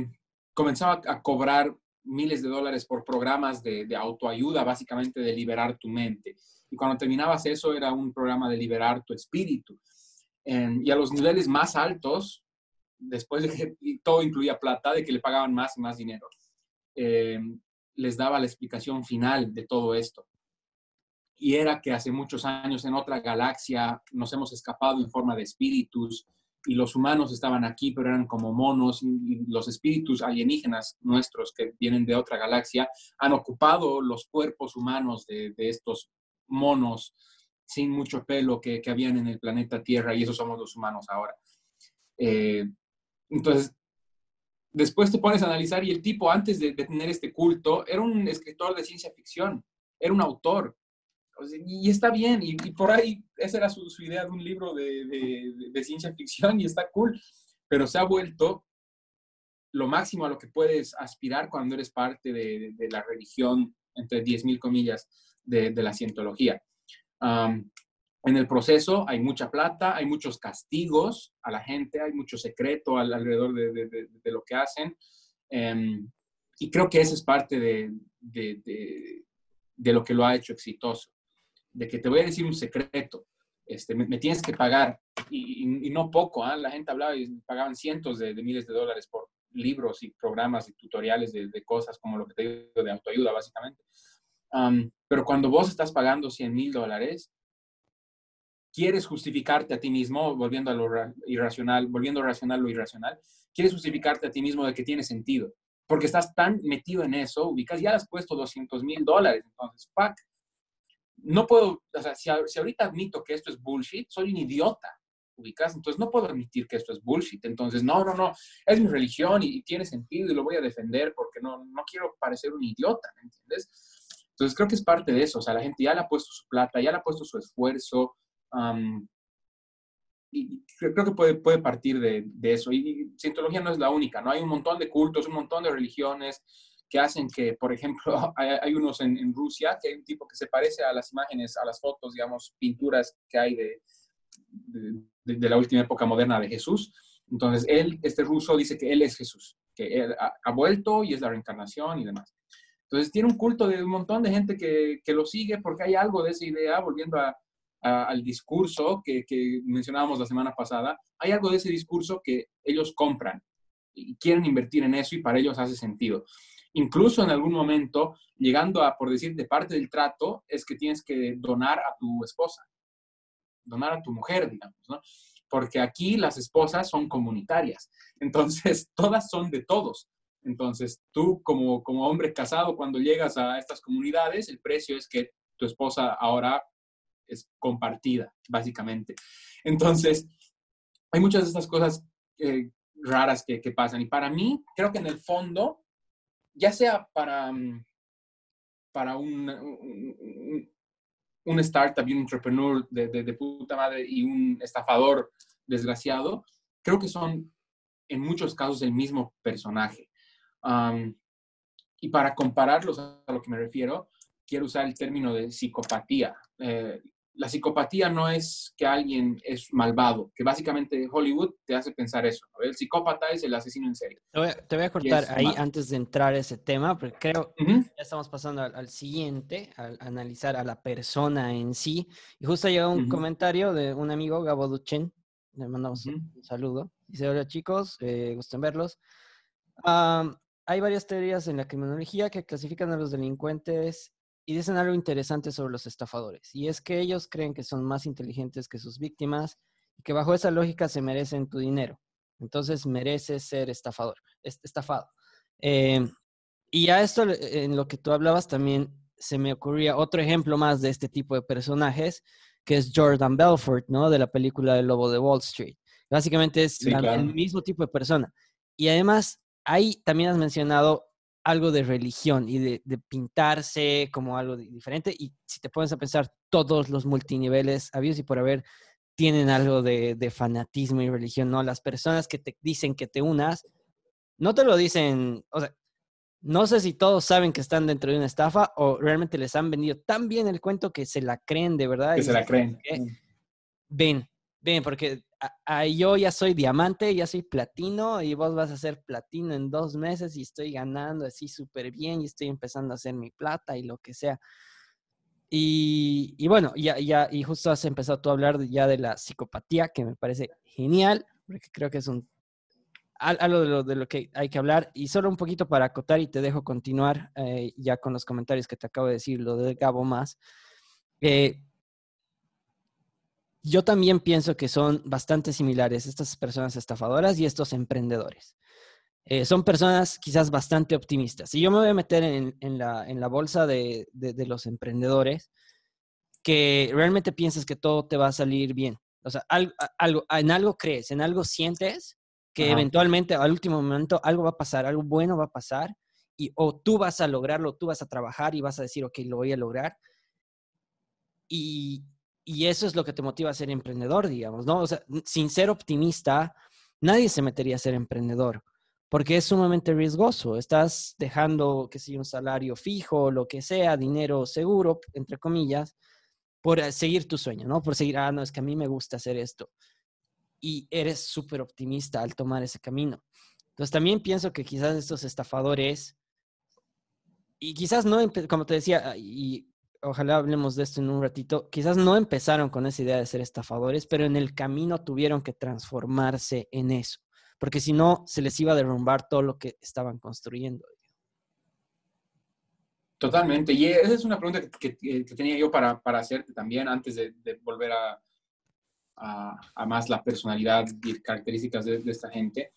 comenzaba a cobrar miles de dólares por programas de autoayuda, básicamente de liberar tu mente. Y cuando terminabas eso era un programa de liberar tu espíritu y a los niveles más altos, después de que todo incluía plata, de que le pagaban más y más dinero, eh, les daba la explicación final de todo esto. Y era que hace muchos años en otra galaxia nos hemos escapado en forma de espíritus y los humanos estaban aquí, pero eran como monos y los espíritus alienígenas nuestros que vienen de otra galaxia han ocupado los cuerpos humanos de, de estos monos sin mucho pelo que, que, habían en el planeta Tierra y esos somos los humanos ahora. Eh, entonces, después te pones a analizar y el tipo antes de, tener este culto era un escritor de ciencia ficción, era un autor. y está bien, y, por ahí esa era su, idea de un libro de, de, ciencia ficción y está cool, pero se ha vuelto lo máximo a lo que puedes aspirar cuando eres parte de, la religión, entre 10.000 comillas, de, la cientología en el proceso hay mucha plata, hay muchos castigos a la gente, hay mucho secreto alrededor de, lo que hacen. Em, y creo que eso es parte de, lo que lo ha hecho exitoso. De que te voy a decir un secreto, este, me, tienes que pagar, y, no poco, ¿ah? la gente hablaba y pagaban cientos de, miles de dólares por libros y programas y tutoriales de, cosas como lo que te digo de autoayuda, básicamente pero cuando vos estás pagando 100 mil dólares, quieres justificarte a ti mismo, volviendo a lo irracional, volviendo racional lo irracional, quieres justificarte a ti mismo de que tiene sentido, porque estás tan metido en eso, ubicas, ya has puesto 200 mil dólares, entonces, fuck, no puedo, o sea, si, si, ahorita admito que esto es bullshit, soy un idiota, ubicas, entonces no puedo admitir que esto es bullshit, entonces, no, no, no, es mi religión y, y tiene sentido y lo voy a defender porque no, no quiero parecer un idiota, ¿me entiendes? Entonces creo que es parte de eso, o sea, la gente ya le ha puesto su plata, ya le ha puesto su esfuerzo, y creo que puede, puede partir de, de eso. Y, Cientología no es la única, ¿no? Hay un montón de cultos, un montón de religiones que hacen que, por ejemplo, hay, unos en, en, Rusia, que hay un tipo que se parece a las imágenes, a las fotos, digamos, pinturas que hay de, de, de la última época moderna de Jesús. Entonces, él, este ruso, dice que él es Jesús, que él ha, ha vuelto y es la reencarnación y demás. Entonces tiene un culto de un montón de gente que, que lo sigue porque hay algo de esa idea, volviendo al discurso que, que, mencionábamos la semana pasada, hay algo de ese discurso que ellos compran y quieren invertir en eso y para ellos hace sentido. Incluso en algún momento, llegando a, por decir, de parte del trato, es que tienes que donar a tu esposa, donar a tu mujer, digamos, ¿no? Porque aquí las esposas son comunitarias, entonces todas son de todos. Entonces, tú como, como hombre casado, cuando llegas a estas comunidades, el precio es que tu esposa ahora es compartida, básicamente. Entonces, hay muchas de estas cosas eh, raras que, pasan. Y para mí, creo que en el fondo, ya sea para, mm, para un, un, un startup y un entrepreneur de, de, de puta madre y un estafador desgraciado, creo que son en muchos casos el mismo personaje y para compararlos a lo que me refiero, quiero usar el término de psicopatía. Eh, la psicopatía no es que alguien es malvado, que básicamente Hollywood te hace pensar eso. El psicópata es el asesino en serie. Te voy a, cortar ahí antes de entrar a ese tema, porque creo que ya estamos pasando al, siguiente, al analizar a la persona en sí. Y justo llegó un comentario de un amigo, Gabo Duchen, le mandamos un saludo. Dice, hola chicos, eh, gusto verlos. Hay varias teorías en la criminología que clasifican a los delincuentes y dicen algo interesante sobre los estafadores, y es que ellos creen que son más inteligentes que sus víctimas y que bajo esa lógica se merecen tu dinero. Entonces mereces ser estafador, estafado. Em, y a esto, en lo que tú hablabas, también se me ocurría otro ejemplo más de este tipo de personajes, que es Jordan Belfort, ¿no? De la película El Lobo de Wall Street. Básicamente es el mismo tipo de persona. Y además, ahí también has mencionado algo de religión y de, pintarse como algo diferente. Y si te pones a pensar, todos los multiniveles habidos y por haber tienen algo de, fanatismo y religión, ¿no? Las personas que te dicen que te unas, no te lo dicen, o sea, no sé si todos saben que están dentro de una estafa o realmente les han vendido tan bien el cuento que se la creen de verdad. Que se la creen. Ven, ven, porque yo ya soy diamante, ya soy platino y vos vas a ser platino en dos meses y estoy ganando así súper bien y estoy empezando a hacer mi plata y lo que sea. Y, bueno, ya, ya, y justo has empezado tú a hablar ya de la psicopatía, que me parece genial, porque creo que es un algo de lo, de lo que hay que hablar. Y solo un poquito para acotar y te dejo continuar eh, ya con los comentarios que te acabo de decir, lo de Gabo más. Eh, yo también pienso que son bastante similares estas personas estafadoras y estos emprendedores. Eh, son personas quizás bastante optimistas. Y yo me voy a meter en, la, bolsa de, los emprendedores que realmente piensas que todo te va a salir bien. O sea, algo, en algo crees, en algo sientes que eventualmente al último momento algo va a pasar, algo bueno va a pasar y o tú vas a lograrlo, tú vas a trabajar y vas a decir, ok, lo voy a lograr. Y, y eso es lo que te motiva a ser emprendedor, digamos, ¿no? O sea, sin ser optimista, nadie se metería a ser emprendedor porque es sumamente riesgoso. Estás dejando, que sea un salario fijo, lo que sea, dinero seguro, entre comillas, por eh, seguir tu sueño, ¿no? Por seguir, ah, no, es que a mí me gusta hacer esto. Y eres súper optimista al tomar ese camino. Entonces también pienso que quizás estos estafadores, y quizás no, como te decía, y ojalá hablemos de esto en un ratito, quizás no empezaron con esa idea de ser estafadores, pero en el camino tuvieron que transformarse en eso, porque si no, se les iba a derrumbar todo lo que estaban construyendo. Totalmente, y esa es una pregunta que, tenía yo para, para, hacerte también antes de, volver a, a, más la personalidad y características de, esta gente.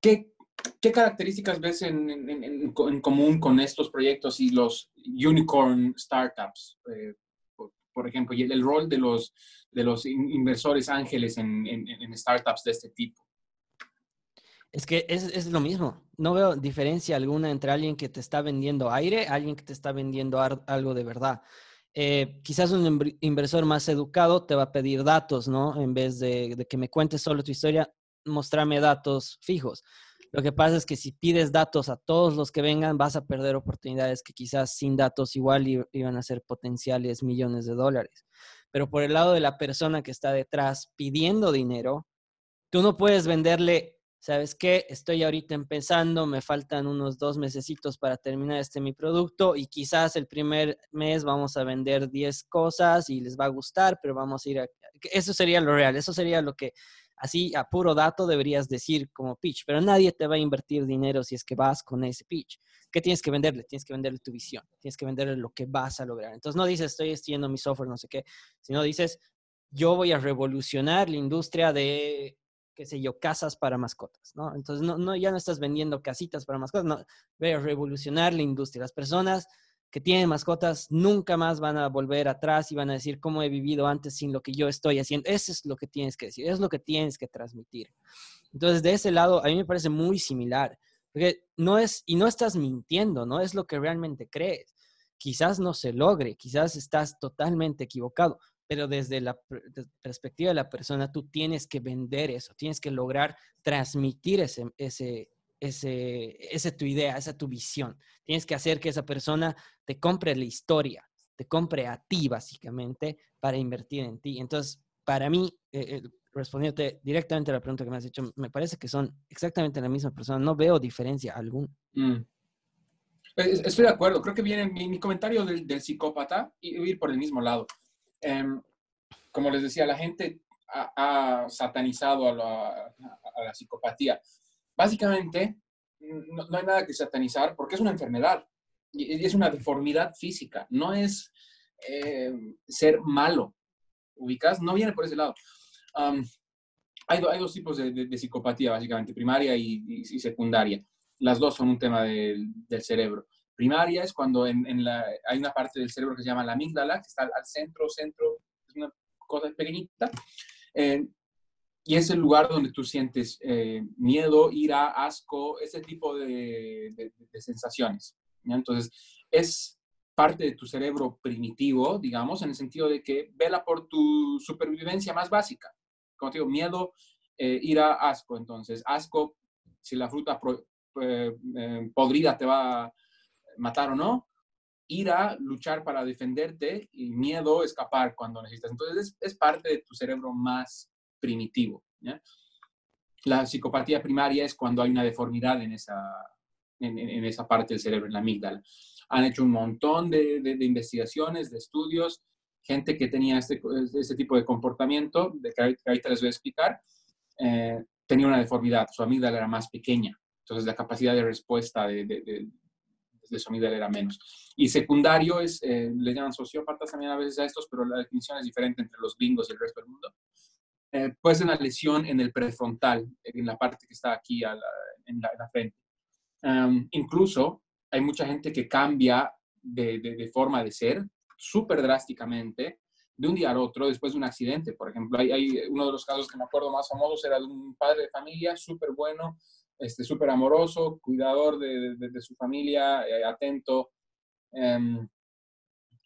¿qué, ¿Qué características ves en, común con estos proyectos y los unicorn startups? Eh, por, ejemplo, y el, rol de los, de los inversores ángeles en, startups de este tipo. Es que es, lo mismo. No veo diferencia alguna entre alguien que te está vendiendo aire, alguien que te está vendiendo algo de verdad. Eh, quizás un inversor más educado te va a pedir datos, ¿no? En vez de, de que me cuentes solo tu historia, mostrame datos fijos. Lo que pasa es que si pides datos a todos los que vengan, vas a perder oportunidades que quizás sin datos igual iban a ser potenciales millones de dólares. Pero por el lado de la persona que está detrás pidiendo dinero, tú no puedes venderle, ¿sabes qué? Estoy ahorita empezando, me faltan unos dos mesecitos para terminar este mi producto y quizás el primer mes vamos a vender 10 cosas y les va a gustar, pero vamos a ir a... Eso sería lo real, eso sería lo que Así, a puro dato, deberías decir como pitch, pero nadie te va a invertir dinero si es que vas con ese pitch. ¿Qué tienes que venderle? Tienes que venderle tu visión, tienes que venderle lo que vas a lograr. Entonces, no dices, estoy estudiando mi software, no sé qué, sino dices, yo voy a revolucionar la industria de, qué sé yo, casas para mascotas, ¿no? Entonces, no, ya no estás vendiendo casitas para mascotas, no, voy a revolucionar la industria. Las personas que tienen mascotas nunca más van a volver atrás y van a decir cómo he vivido antes sin lo que yo estoy haciendo. Eso es lo que tienes que decir, es lo que tienes que transmitir. Entonces, de ese lado, a mí me parece muy similar, porque no es, y no estás mintiendo, no es lo que realmente crees. Quizás no se logre, quizás estás totalmente equivocado, pero desde la perspectiva de la persona, tú tienes que vender eso, tienes que lograr transmitir ese, ese, ese, esa tu idea, esa tu visión. Tienes que hacer que esa persona te compre la historia. te compre a ti, básicamente, para invertir en ti. Entonces, para mí, eh, respondiéndote directamente a la pregunta que me has hecho, me parece que son exactamente la misma persona. No veo diferencia alguna. Mm. Estoy de acuerdo. Creo que viene mi, comentario del, psicópata y ir por el mismo lado. Em, como les decía, la gente ha, satanizado a la, psicopatía. Básicamente, no, hay nada que satanizar porque es una enfermedad y es una deformidad física. No es eh, ser malo. ¿Ubicas? No viene por ese lado. hay, dos tipos de, psicopatía, básicamente, primaria y, secundaria. Las dos son un tema del cerebro. Primaria es cuando en, la, hay una parte del cerebro que se llama la amígdala, que está al, centro, centro, es una cosa pequeñita, eh, y es el lugar donde tú sientes eh, miedo, ira, asco, ese tipo de, sensaciones. Entonces, es parte de tu cerebro primitivo, digamos, en el sentido de que vela por tu supervivencia más básica. Como te digo, miedo, eh, ira, asco. Entonces, asco, si la fruta podrida te va a matar o no, ir a luchar para defenderte y miedo, escapar cuando necesitas. Entonces es, parte de tu cerebro más primitivo. La psicopatía primaria es cuando hay una deformidad en esa, en, esa parte del cerebro, en la amígdala. Han hecho un montón de, de, investigaciones, de estudios, gente que tenía este, este tipo de comportamiento, que ahorita les voy a explicar, eh, tenía una deformidad, su amígdala era más pequeña, entonces la capacidad de respuesta de, de sonido era menos. Y secundario es, eh, le llaman sociópatas también a veces a estos, pero la definición es diferente entre los gringos y el resto del mundo. Eh, puede ser una lesión en el prefrontal, en la parte que está aquí en, la, frente. incluso hay mucha gente que cambia de, de, forma de ser súper drásticamente de un día al otro después de un accidente. Por ejemplo, hay, hay, uno de los casos que me acuerdo más famosos era de un padre de familia súper bueno, este, súper amoroso, cuidador de, de, su familia, eh, atento, em,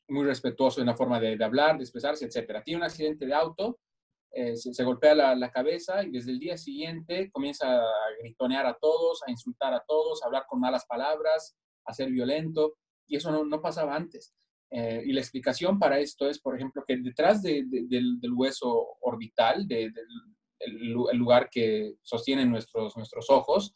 muy respetuoso en la forma de, hablar, de expresarse, etc. Tiene un accidente de auto, eh, se, golpea la, cabeza y desde el día siguiente comienza a gritonear a todos, a insultar a todos, a hablar con malas palabras, a ser violento, y eso no, no pasaba antes. Eh, y la explicación para esto es, por ejemplo, que detrás del, hueso orbital, del el, lugar que sostienen nuestros, nuestros ojos,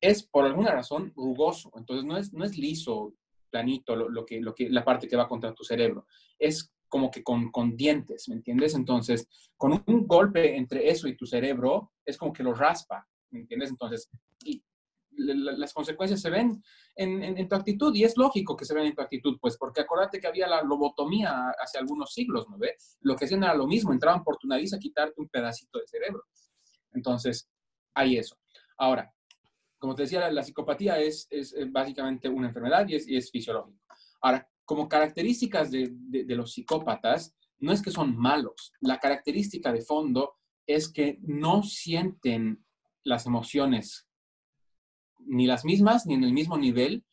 es por alguna razón rugoso. Entonces no es, no es liso, planito, lo, que, lo que, la parte que va contra tu cerebro. Es como que con, con, dientes, ¿me entiendes? Entonces, con un golpe entre eso y tu cerebro, es como que lo raspa, ¿me entiendes? Entonces, y las consecuencias se ven en, tu actitud y es lógico que se vean en tu actitud, pues porque acuérdate que había la lobotomía hace algunos siglos, ¿no ve? Lo que hacían era lo mismo, entraban por tu nariz a quitarte un pedacito de cerebro. Entonces, hay eso. Ahora, como te decía, la, psicopatía es, es, básicamente una enfermedad y es, y es fisiológico. Ahora, como características de, los psicópatas, no es que son malos, la característica de fondo es que no sienten las emociones ni las mismas ni en el mismo nivel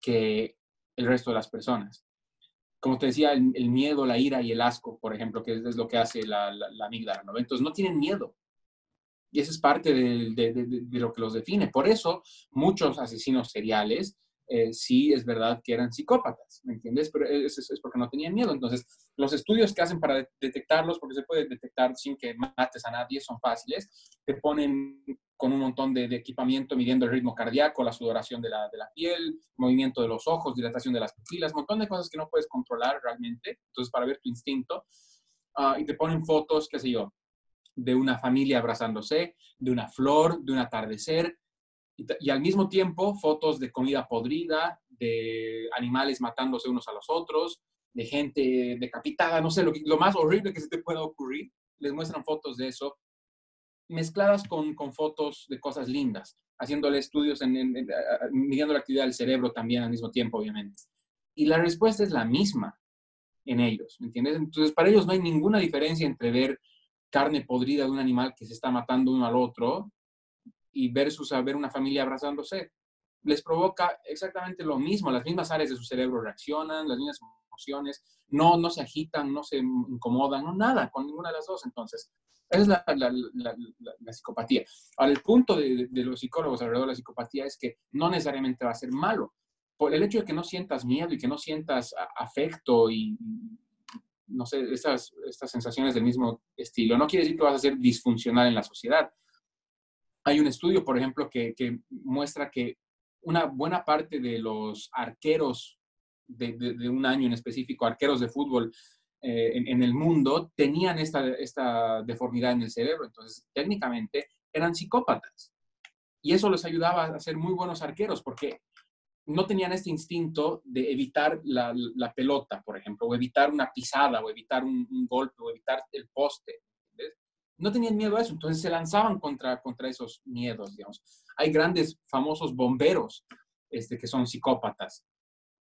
que el resto de las personas. Como te decía, el, miedo, la ira y el asco, por ejemplo, que es, lo que hace la, la, amígdala, ¿no? Entonces no tienen miedo. Y eso es parte de, lo que los define. Por eso muchos asesinos seriales eh, sí es verdad que eran psicópatas, ¿me entiendes? Pero es, es, porque no tenían miedo. Entonces, los estudios que hacen para detectarlos, porque se puede detectar sin que mates a nadie, son fáciles. Te ponen con un montón de, equipamiento midiendo el ritmo cardíaco, la sudoración de la, piel, movimiento de los ojos, dilatación de las pupilas, un montón de cosas que no puedes controlar realmente, entonces para ver tu instinto, ah, y te ponen fotos, qué sé yo, de una familia abrazándose, de una flor, de un atardecer, y, al mismo tiempo fotos de comida podrida, de animales matándose unos a los otros, de gente decapitada, no sé, lo, lo más horrible que se te pueda ocurrir, les muestran fotos de eso mezcladas con, con, fotos de cosas lindas, haciéndole estudios, en, midiendo la actividad del cerebro también al mismo tiempo, obviamente. Y la respuesta es la misma en ellos, ¿me entiendes? Entonces, para ellos no hay ninguna diferencia entre ver carne podrida de un animal que se está matando uno al otro y versus a ver una familia abrazándose. Les provoca exactamente lo mismo, las mismas áreas de su cerebro reaccionan, las mismas emociones, no, no se agitan, no se incomodan, no nada, con ninguna de las dos. Entonces, esa es la, la, la, la psicopatía. Ahora, el punto de, de, los psicólogos alrededor de la psicopatía es que no necesariamente va a ser malo. por el hecho de que no sientas miedo y que no sientas afecto y, no sé, estas, estas sensaciones del mismo estilo, no quiere decir que vas a ser disfuncional en la sociedad. Hay un estudio, por ejemplo, que, muestra que una buena parte de los arqueros de, un año en específico, arqueros de fútbol eh, en, el mundo, tenían esta, esta deformidad en el cerebro. Entonces, técnicamente, eran psicópatas. Y eso les ayudaba a ser muy buenos arqueros, porque no tenían este instinto de evitar la, pelota, por ejemplo, o evitar una pisada, o evitar un, golpe, o evitar el poste. No tenían miedo a eso, entonces se lanzaban contra, contra esos miedos, digamos. Hay grandes, famosos bomberos este, que son psicópatas.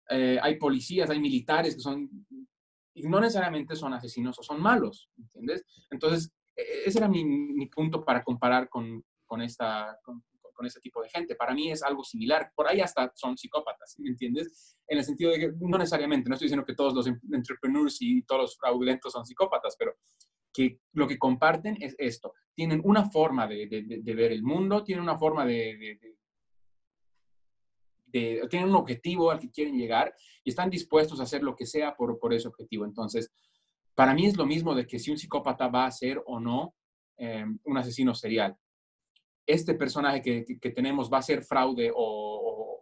Eh, hay policías, hay militares que son, y no necesariamente son asesinos o son malos, ¿entiendes? Entonces, e, e, ese era mi, punto para comparar con, con esta, con ese tipo de gente. Para mí es algo similar. Por ahí hasta son psicópatas, ¿me entiendes? En el sentido de que no necesariamente, no estoy diciendo que todos los entrepreneurs y todos los fraudulentos son psicópatas, pero que lo que comparten es esto. Tienen una forma de, ver el mundo, tienen una forma de, tienen un objetivo al que quieren llegar y están dispuestos a hacer lo que sea por, por ese objetivo. Entonces, para mí es lo mismo de que si un psicópata va a ser o no eh, un asesino serial este personaje que, tenemos va a ser fraude o,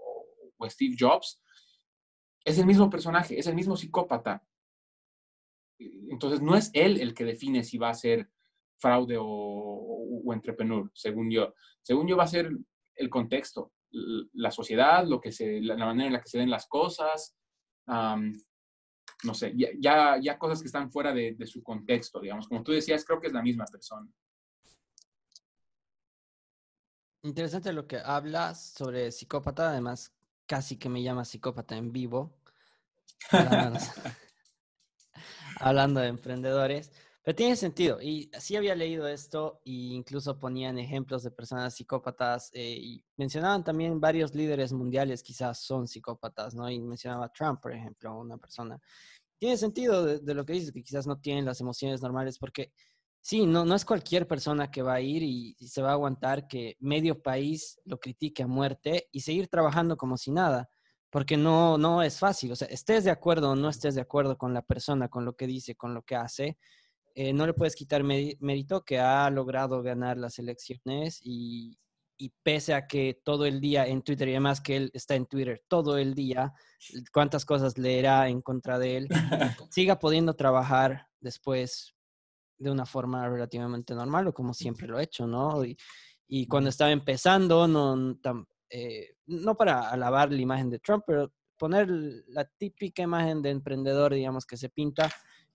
Steve Jobs, es el mismo personaje, es el mismo psicópata. Entonces, no es él el que define si va a ser fraude o, entrepreneur, según yo. Según yo, va a ser el contexto, la sociedad, lo que se, la, manera en la que se den las cosas, no sé, ya, ya, cosas que están fuera de, de, su contexto, digamos. Como tú decías, creo que es la misma persona. Interesante lo que hablas sobre psicópata, además casi que me llama psicópata en vivo, hablando, de emprendedores, pero tiene sentido. Y sí había leído esto e incluso ponían ejemplos de personas psicópatas eh, y mencionaban también varios líderes mundiales quizás son psicópatas, ¿no? Y mencionaba Trump, por ejemplo, una persona. Tiene sentido de, lo que dices, que quizás no tienen las emociones normales porque Sí, no, no es cualquier persona que va a ir y, se va a aguantar que medio país lo critique a muerte y seguir trabajando como si nada, porque no, no es fácil. O sea, estés de acuerdo o no estés de acuerdo con la persona, con lo que dice, con lo que hace, eh, no le puedes quitar mérito que ha logrado ganar las elecciones y, y pese a que todo el día en Twitter, y además que él está en Twitter todo el día, cuántas cosas leerá en contra de él, siga pudiendo trabajar después de una forma relativamente normal o como siempre lo he hecho, ¿no? Y, y cuando estaba empezando, no, eh, no para alabar la imagen de Trump, pero poner la típica imagen de emprendedor, digamos, que se pinta,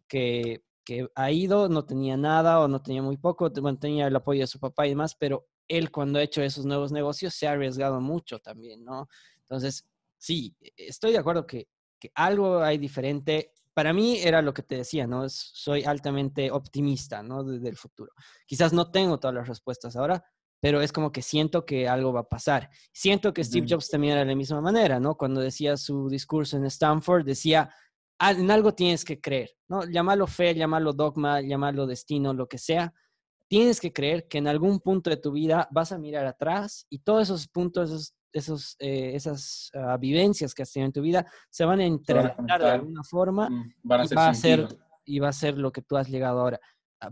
que, que ha ido, no tenía nada o no tenía muy poco, bueno, tenía el apoyo de su papá y demás, pero él cuando ha hecho esos nuevos negocios se ha arriesgado mucho también, ¿no? Entonces, sí, estoy de acuerdo que, que algo hay diferente para mí era lo que te decía, ¿no? Soy altamente optimista, ¿no? Desde el futuro. Quizás no tengo todas las respuestas ahora, pero es como que siento que algo va a pasar. Siento que Steve Jobs también era de la misma manera, ¿no? Cuando decía su discurso en Stanford, decía, en algo tienes que creer, ¿no? Llámalo fe, llámalo dogma, llámalo destino, lo que sea. Tienes que creer que en algún punto de tu vida vas a mirar atrás y todos esos puntos, esos esos, eh, esas ah, vivencias que has tenido en tu vida se van a entrelazar de alguna forma mm, y, va a ser, y va a ser lo que tú has llegado ahora.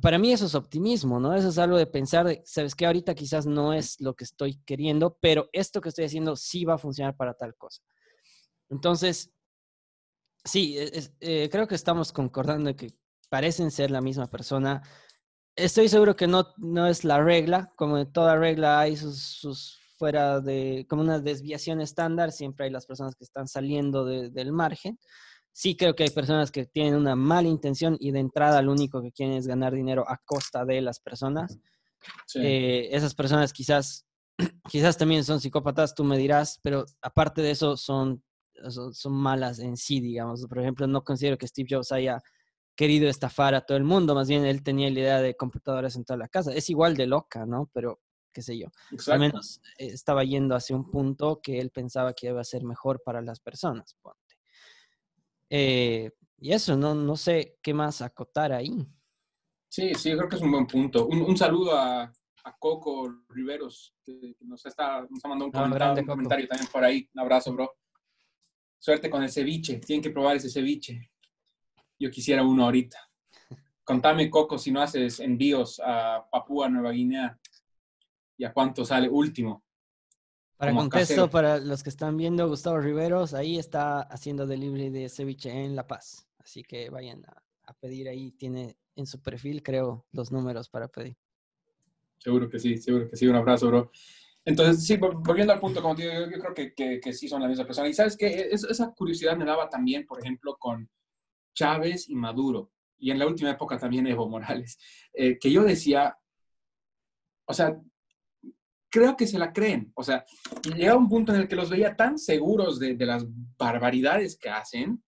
Para mí eso es optimismo, ¿no? Eso es algo de pensar, de, sabes que ahorita quizás no es lo que estoy queriendo, pero esto que estoy haciendo sí va a funcionar para tal cosa. Entonces, sí, e, eh, creo que estamos concordando que parecen ser la misma persona. Estoy seguro que no, no es la regla, como en toda regla hay sus, sus fuera de como una desviación estándar, siempre hay las personas que están saliendo del margen. Sí creo que hay personas que tienen una mala intención y de entrada lo único que quieren es ganar dinero a costa de las personas. Eh, esas personas quizás, quizás también son psicópatas, tú me dirás, pero aparte de eso son, son malas en sí, digamos. Por ejemplo, no considero que Steve Jobs haya querido estafar a todo el mundo, más bien él tenía la idea de computadoras en toda la casa. Es igual de loca, ¿no? Pero qué sé yo. Al menos eh, estaba yendo hacia un punto que él pensaba que iba a ser mejor para las personas, eh, y eso, no, no sé qué más acotar ahí. Sí, sí, creo que es un buen punto. Un, saludo a, a, Coco Riveros, que nos, está, nos ha mandado un, comentario, un comentario también por ahí. Un abrazo, bro. Suerte con el ceviche. Tienen que probar ese ceviche. Yo quisiera uno ahorita. Contame, Coco, si no haces envíos a Papúa Nueva Guinea. ¿Y a cuánto sale último? Para contexto, para los que están viendo, Gustavo Riveros ahí está haciendo delivery de ceviche en La Paz. Así que vayan a, pedir ahí. Tiene en su perfil, creo, los números para pedir. Seguro que sí, seguro que sí. Un abrazo, bro. Entonces, sí, volviendo al punto, como digo, yo, creo que, que, sí son la misma persona. Y sabes que esa curiosidad me daba también, por ejemplo, con Chávez y Maduro. Y en la última época también Evo Morales. Eh, que yo decía, o sea, creo que se la creen. O sea, llega un punto en el que los veía tan seguros de, de las barbaridades que hacen,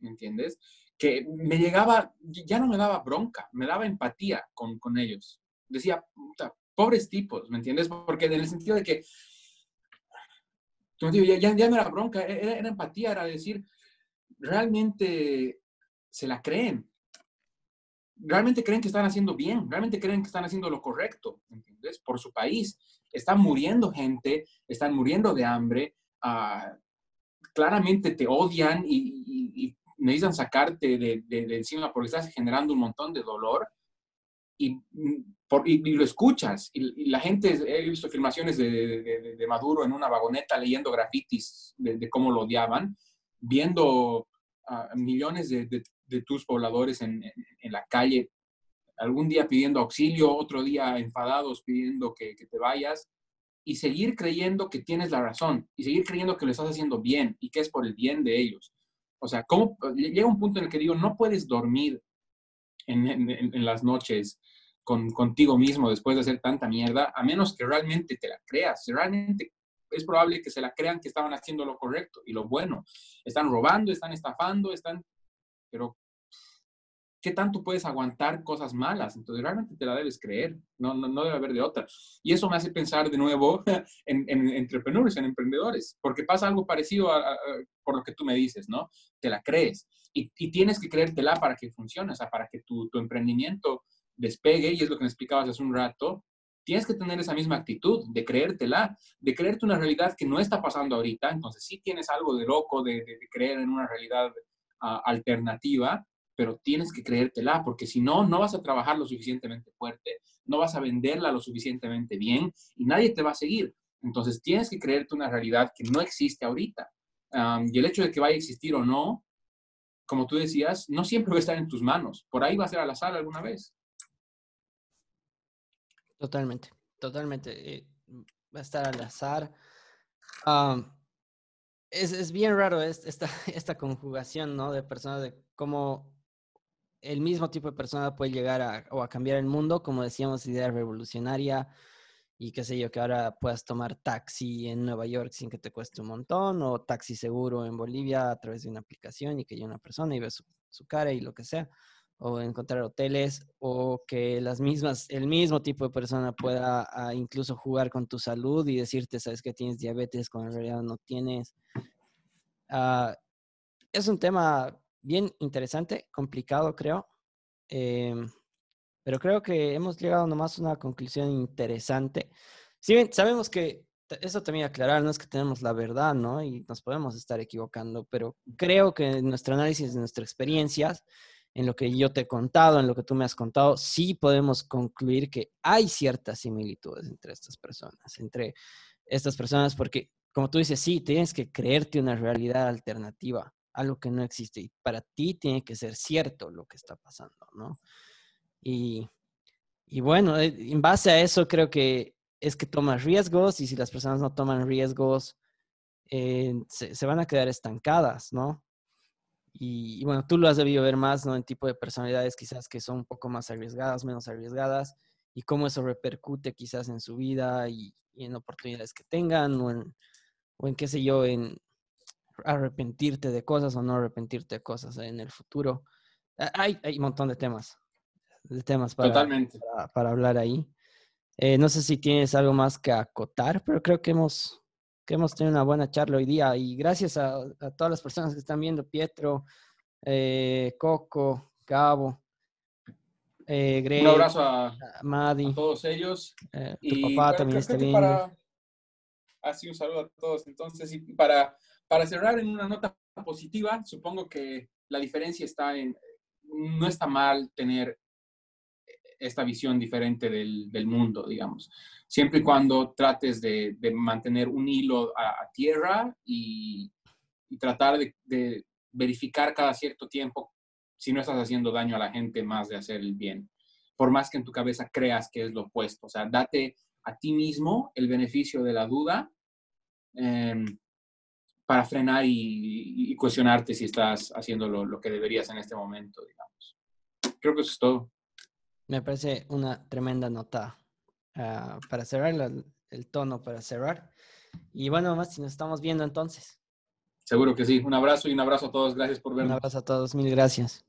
¿me entiendes? Que me llegaba, ya no me daba bronca, me daba empatía con, con ellos. Decía, puta, pobres tipos, ¿me entiendes? Porque en el sentido de que, ya, ya, ya no era bronca, era, era empatía, era decir, realmente se la creen, realmente creen que están haciendo bien, realmente creen que están haciendo lo correcto, ¿entiendes? Por su país. Están muriendo gente, están muriendo de hambre, uh, claramente te odian y, y, necesitan sacarte de, de, encima porque estás generando un montón de dolor y, por, y lo escuchas. Y, la gente, he visto filmaciones de, de, Maduro en una vagoneta leyendo grafitis de, cómo lo odiaban, viendo a millones de, de tus pobladores en, en, la calle, algún día pidiendo auxilio, otro día enfadados pidiendo que, que, te vayas, y seguir creyendo que tienes la razón, y seguir creyendo que lo estás haciendo bien y que es por el bien de ellos. O sea, ¿cómo, llega un punto en el que digo, no puedes dormir en, en, las noches con, contigo mismo después de hacer tanta mierda, a menos que realmente te la creas, realmente es probable que se la crean que estaban haciendo lo correcto y lo bueno. Están robando, están estafando, están pero ¿qué tanto puedes aguantar cosas malas? Entonces realmente te la debes creer, no, no, no debe haber de otra. Y eso me hace pensar de nuevo en, en entrepreneurs, en emprendedores, porque pasa algo parecido a, por lo que tú me dices, ¿no? Te la crees y, y, tienes que creértela para que funcione, o sea, para que tu, tu emprendimiento despegue, y es lo que me explicabas hace un rato, tienes que tener esa misma actitud de creértela, de creerte una realidad que no está pasando ahorita, entonces sí tienes algo de loco de, creer en una realidad alternativa, pero tienes que creértela, porque si no, no vas a trabajar lo suficientemente fuerte, no vas a venderla lo suficientemente bien y nadie te va a seguir. Entonces tienes que creerte una realidad que no existe ahorita. y el hecho de que vaya a existir o no, como tú decías, no siempre va a estar en tus manos. Por ahí va a ser al azar alguna vez. Totalmente, totalmente. Eh, va a estar al azar es, es, bien raro esta, esta conjugación, ¿no? De personas, de cómo el mismo tipo de persona puede llegar a, o a cambiar el mundo, como decíamos, idea revolucionaria y qué sé yo, que ahora puedas tomar taxi en Nueva York sin que te cueste un montón, o taxi seguro en Bolivia a través de una aplicación y que haya una persona y ve su, su cara y lo que sea, o encontrar hoteles, o que las mismas, el mismo tipo de persona pueda ah, incluso jugar con tu salud y decirte, sabes que tienes diabetes cuando en realidad no tienes. Ah, es un tema bien interesante, complicado creo, em, pero creo que hemos llegado nomás a una conclusión interesante. Si bien sabemos que eso también aclarar, no es que tenemos la verdad, ¿no? Y nos podemos estar equivocando, pero creo que nuestro análisis de nuestras experiencias, en lo que yo te he contado, en lo que tú me has contado, sí podemos concluir que hay ciertas similitudes entre estas personas, entre estas personas, porque como tú dices, sí, tienes que creerte una realidad alternativa, algo que no existe. Y para ti tiene que ser cierto lo que está pasando, ¿no? Y, y bueno, eh, en base a eso creo que es que tomas riesgos y si las personas no toman riesgos, eh, se, van a quedar estancadas, ¿no? Y, y, bueno, tú lo has debido ver más, ¿no? En tipo de personalidades quizás que son un poco más arriesgadas, menos arriesgadas, y cómo eso repercute quizás en su vida y, y en oportunidades que tengan o en, o en qué sé yo, en arrepentirte de cosas o no arrepentirte de cosas en el futuro. Hay, hay un montón de temas, de temas para, Totalmente. para, hablar ahí. Eh, no sé si tienes algo más que acotar, pero creo que hemos, que hemos tenido una buena charla hoy día y gracias a, a todas las personas que están viendo, Pietro, eh, Coco, Gabo. Eh, Greg, Un abrazo a, a todos ellos. tu y papá también está viendo. Así un saludo a todos. Entonces, y para, para cerrar en una nota positiva, supongo que la diferencia está en, no está mal tener esta visión diferente del, mundo, digamos. Siempre y cuando trates de, mantener un hilo a, tierra y, tratar de, verificar cada cierto tiempo si no estás haciendo daño a la gente más de hacer el bien. Por más que en tu cabeza creas que es lo opuesto. O sea, date a ti mismo el beneficio de la duda em, para frenar y, cuestionarte si estás haciendo lo, que deberías en este momento, digamos. Creo que eso es todo. Me parece una tremenda nota ah, para cerrar, el tono para cerrar. Y bueno, más si nos estamos viendo entonces. Seguro que sí. Un abrazo y un abrazo a todos. Gracias por vernos. Un abrazo a todos. Mil gracias.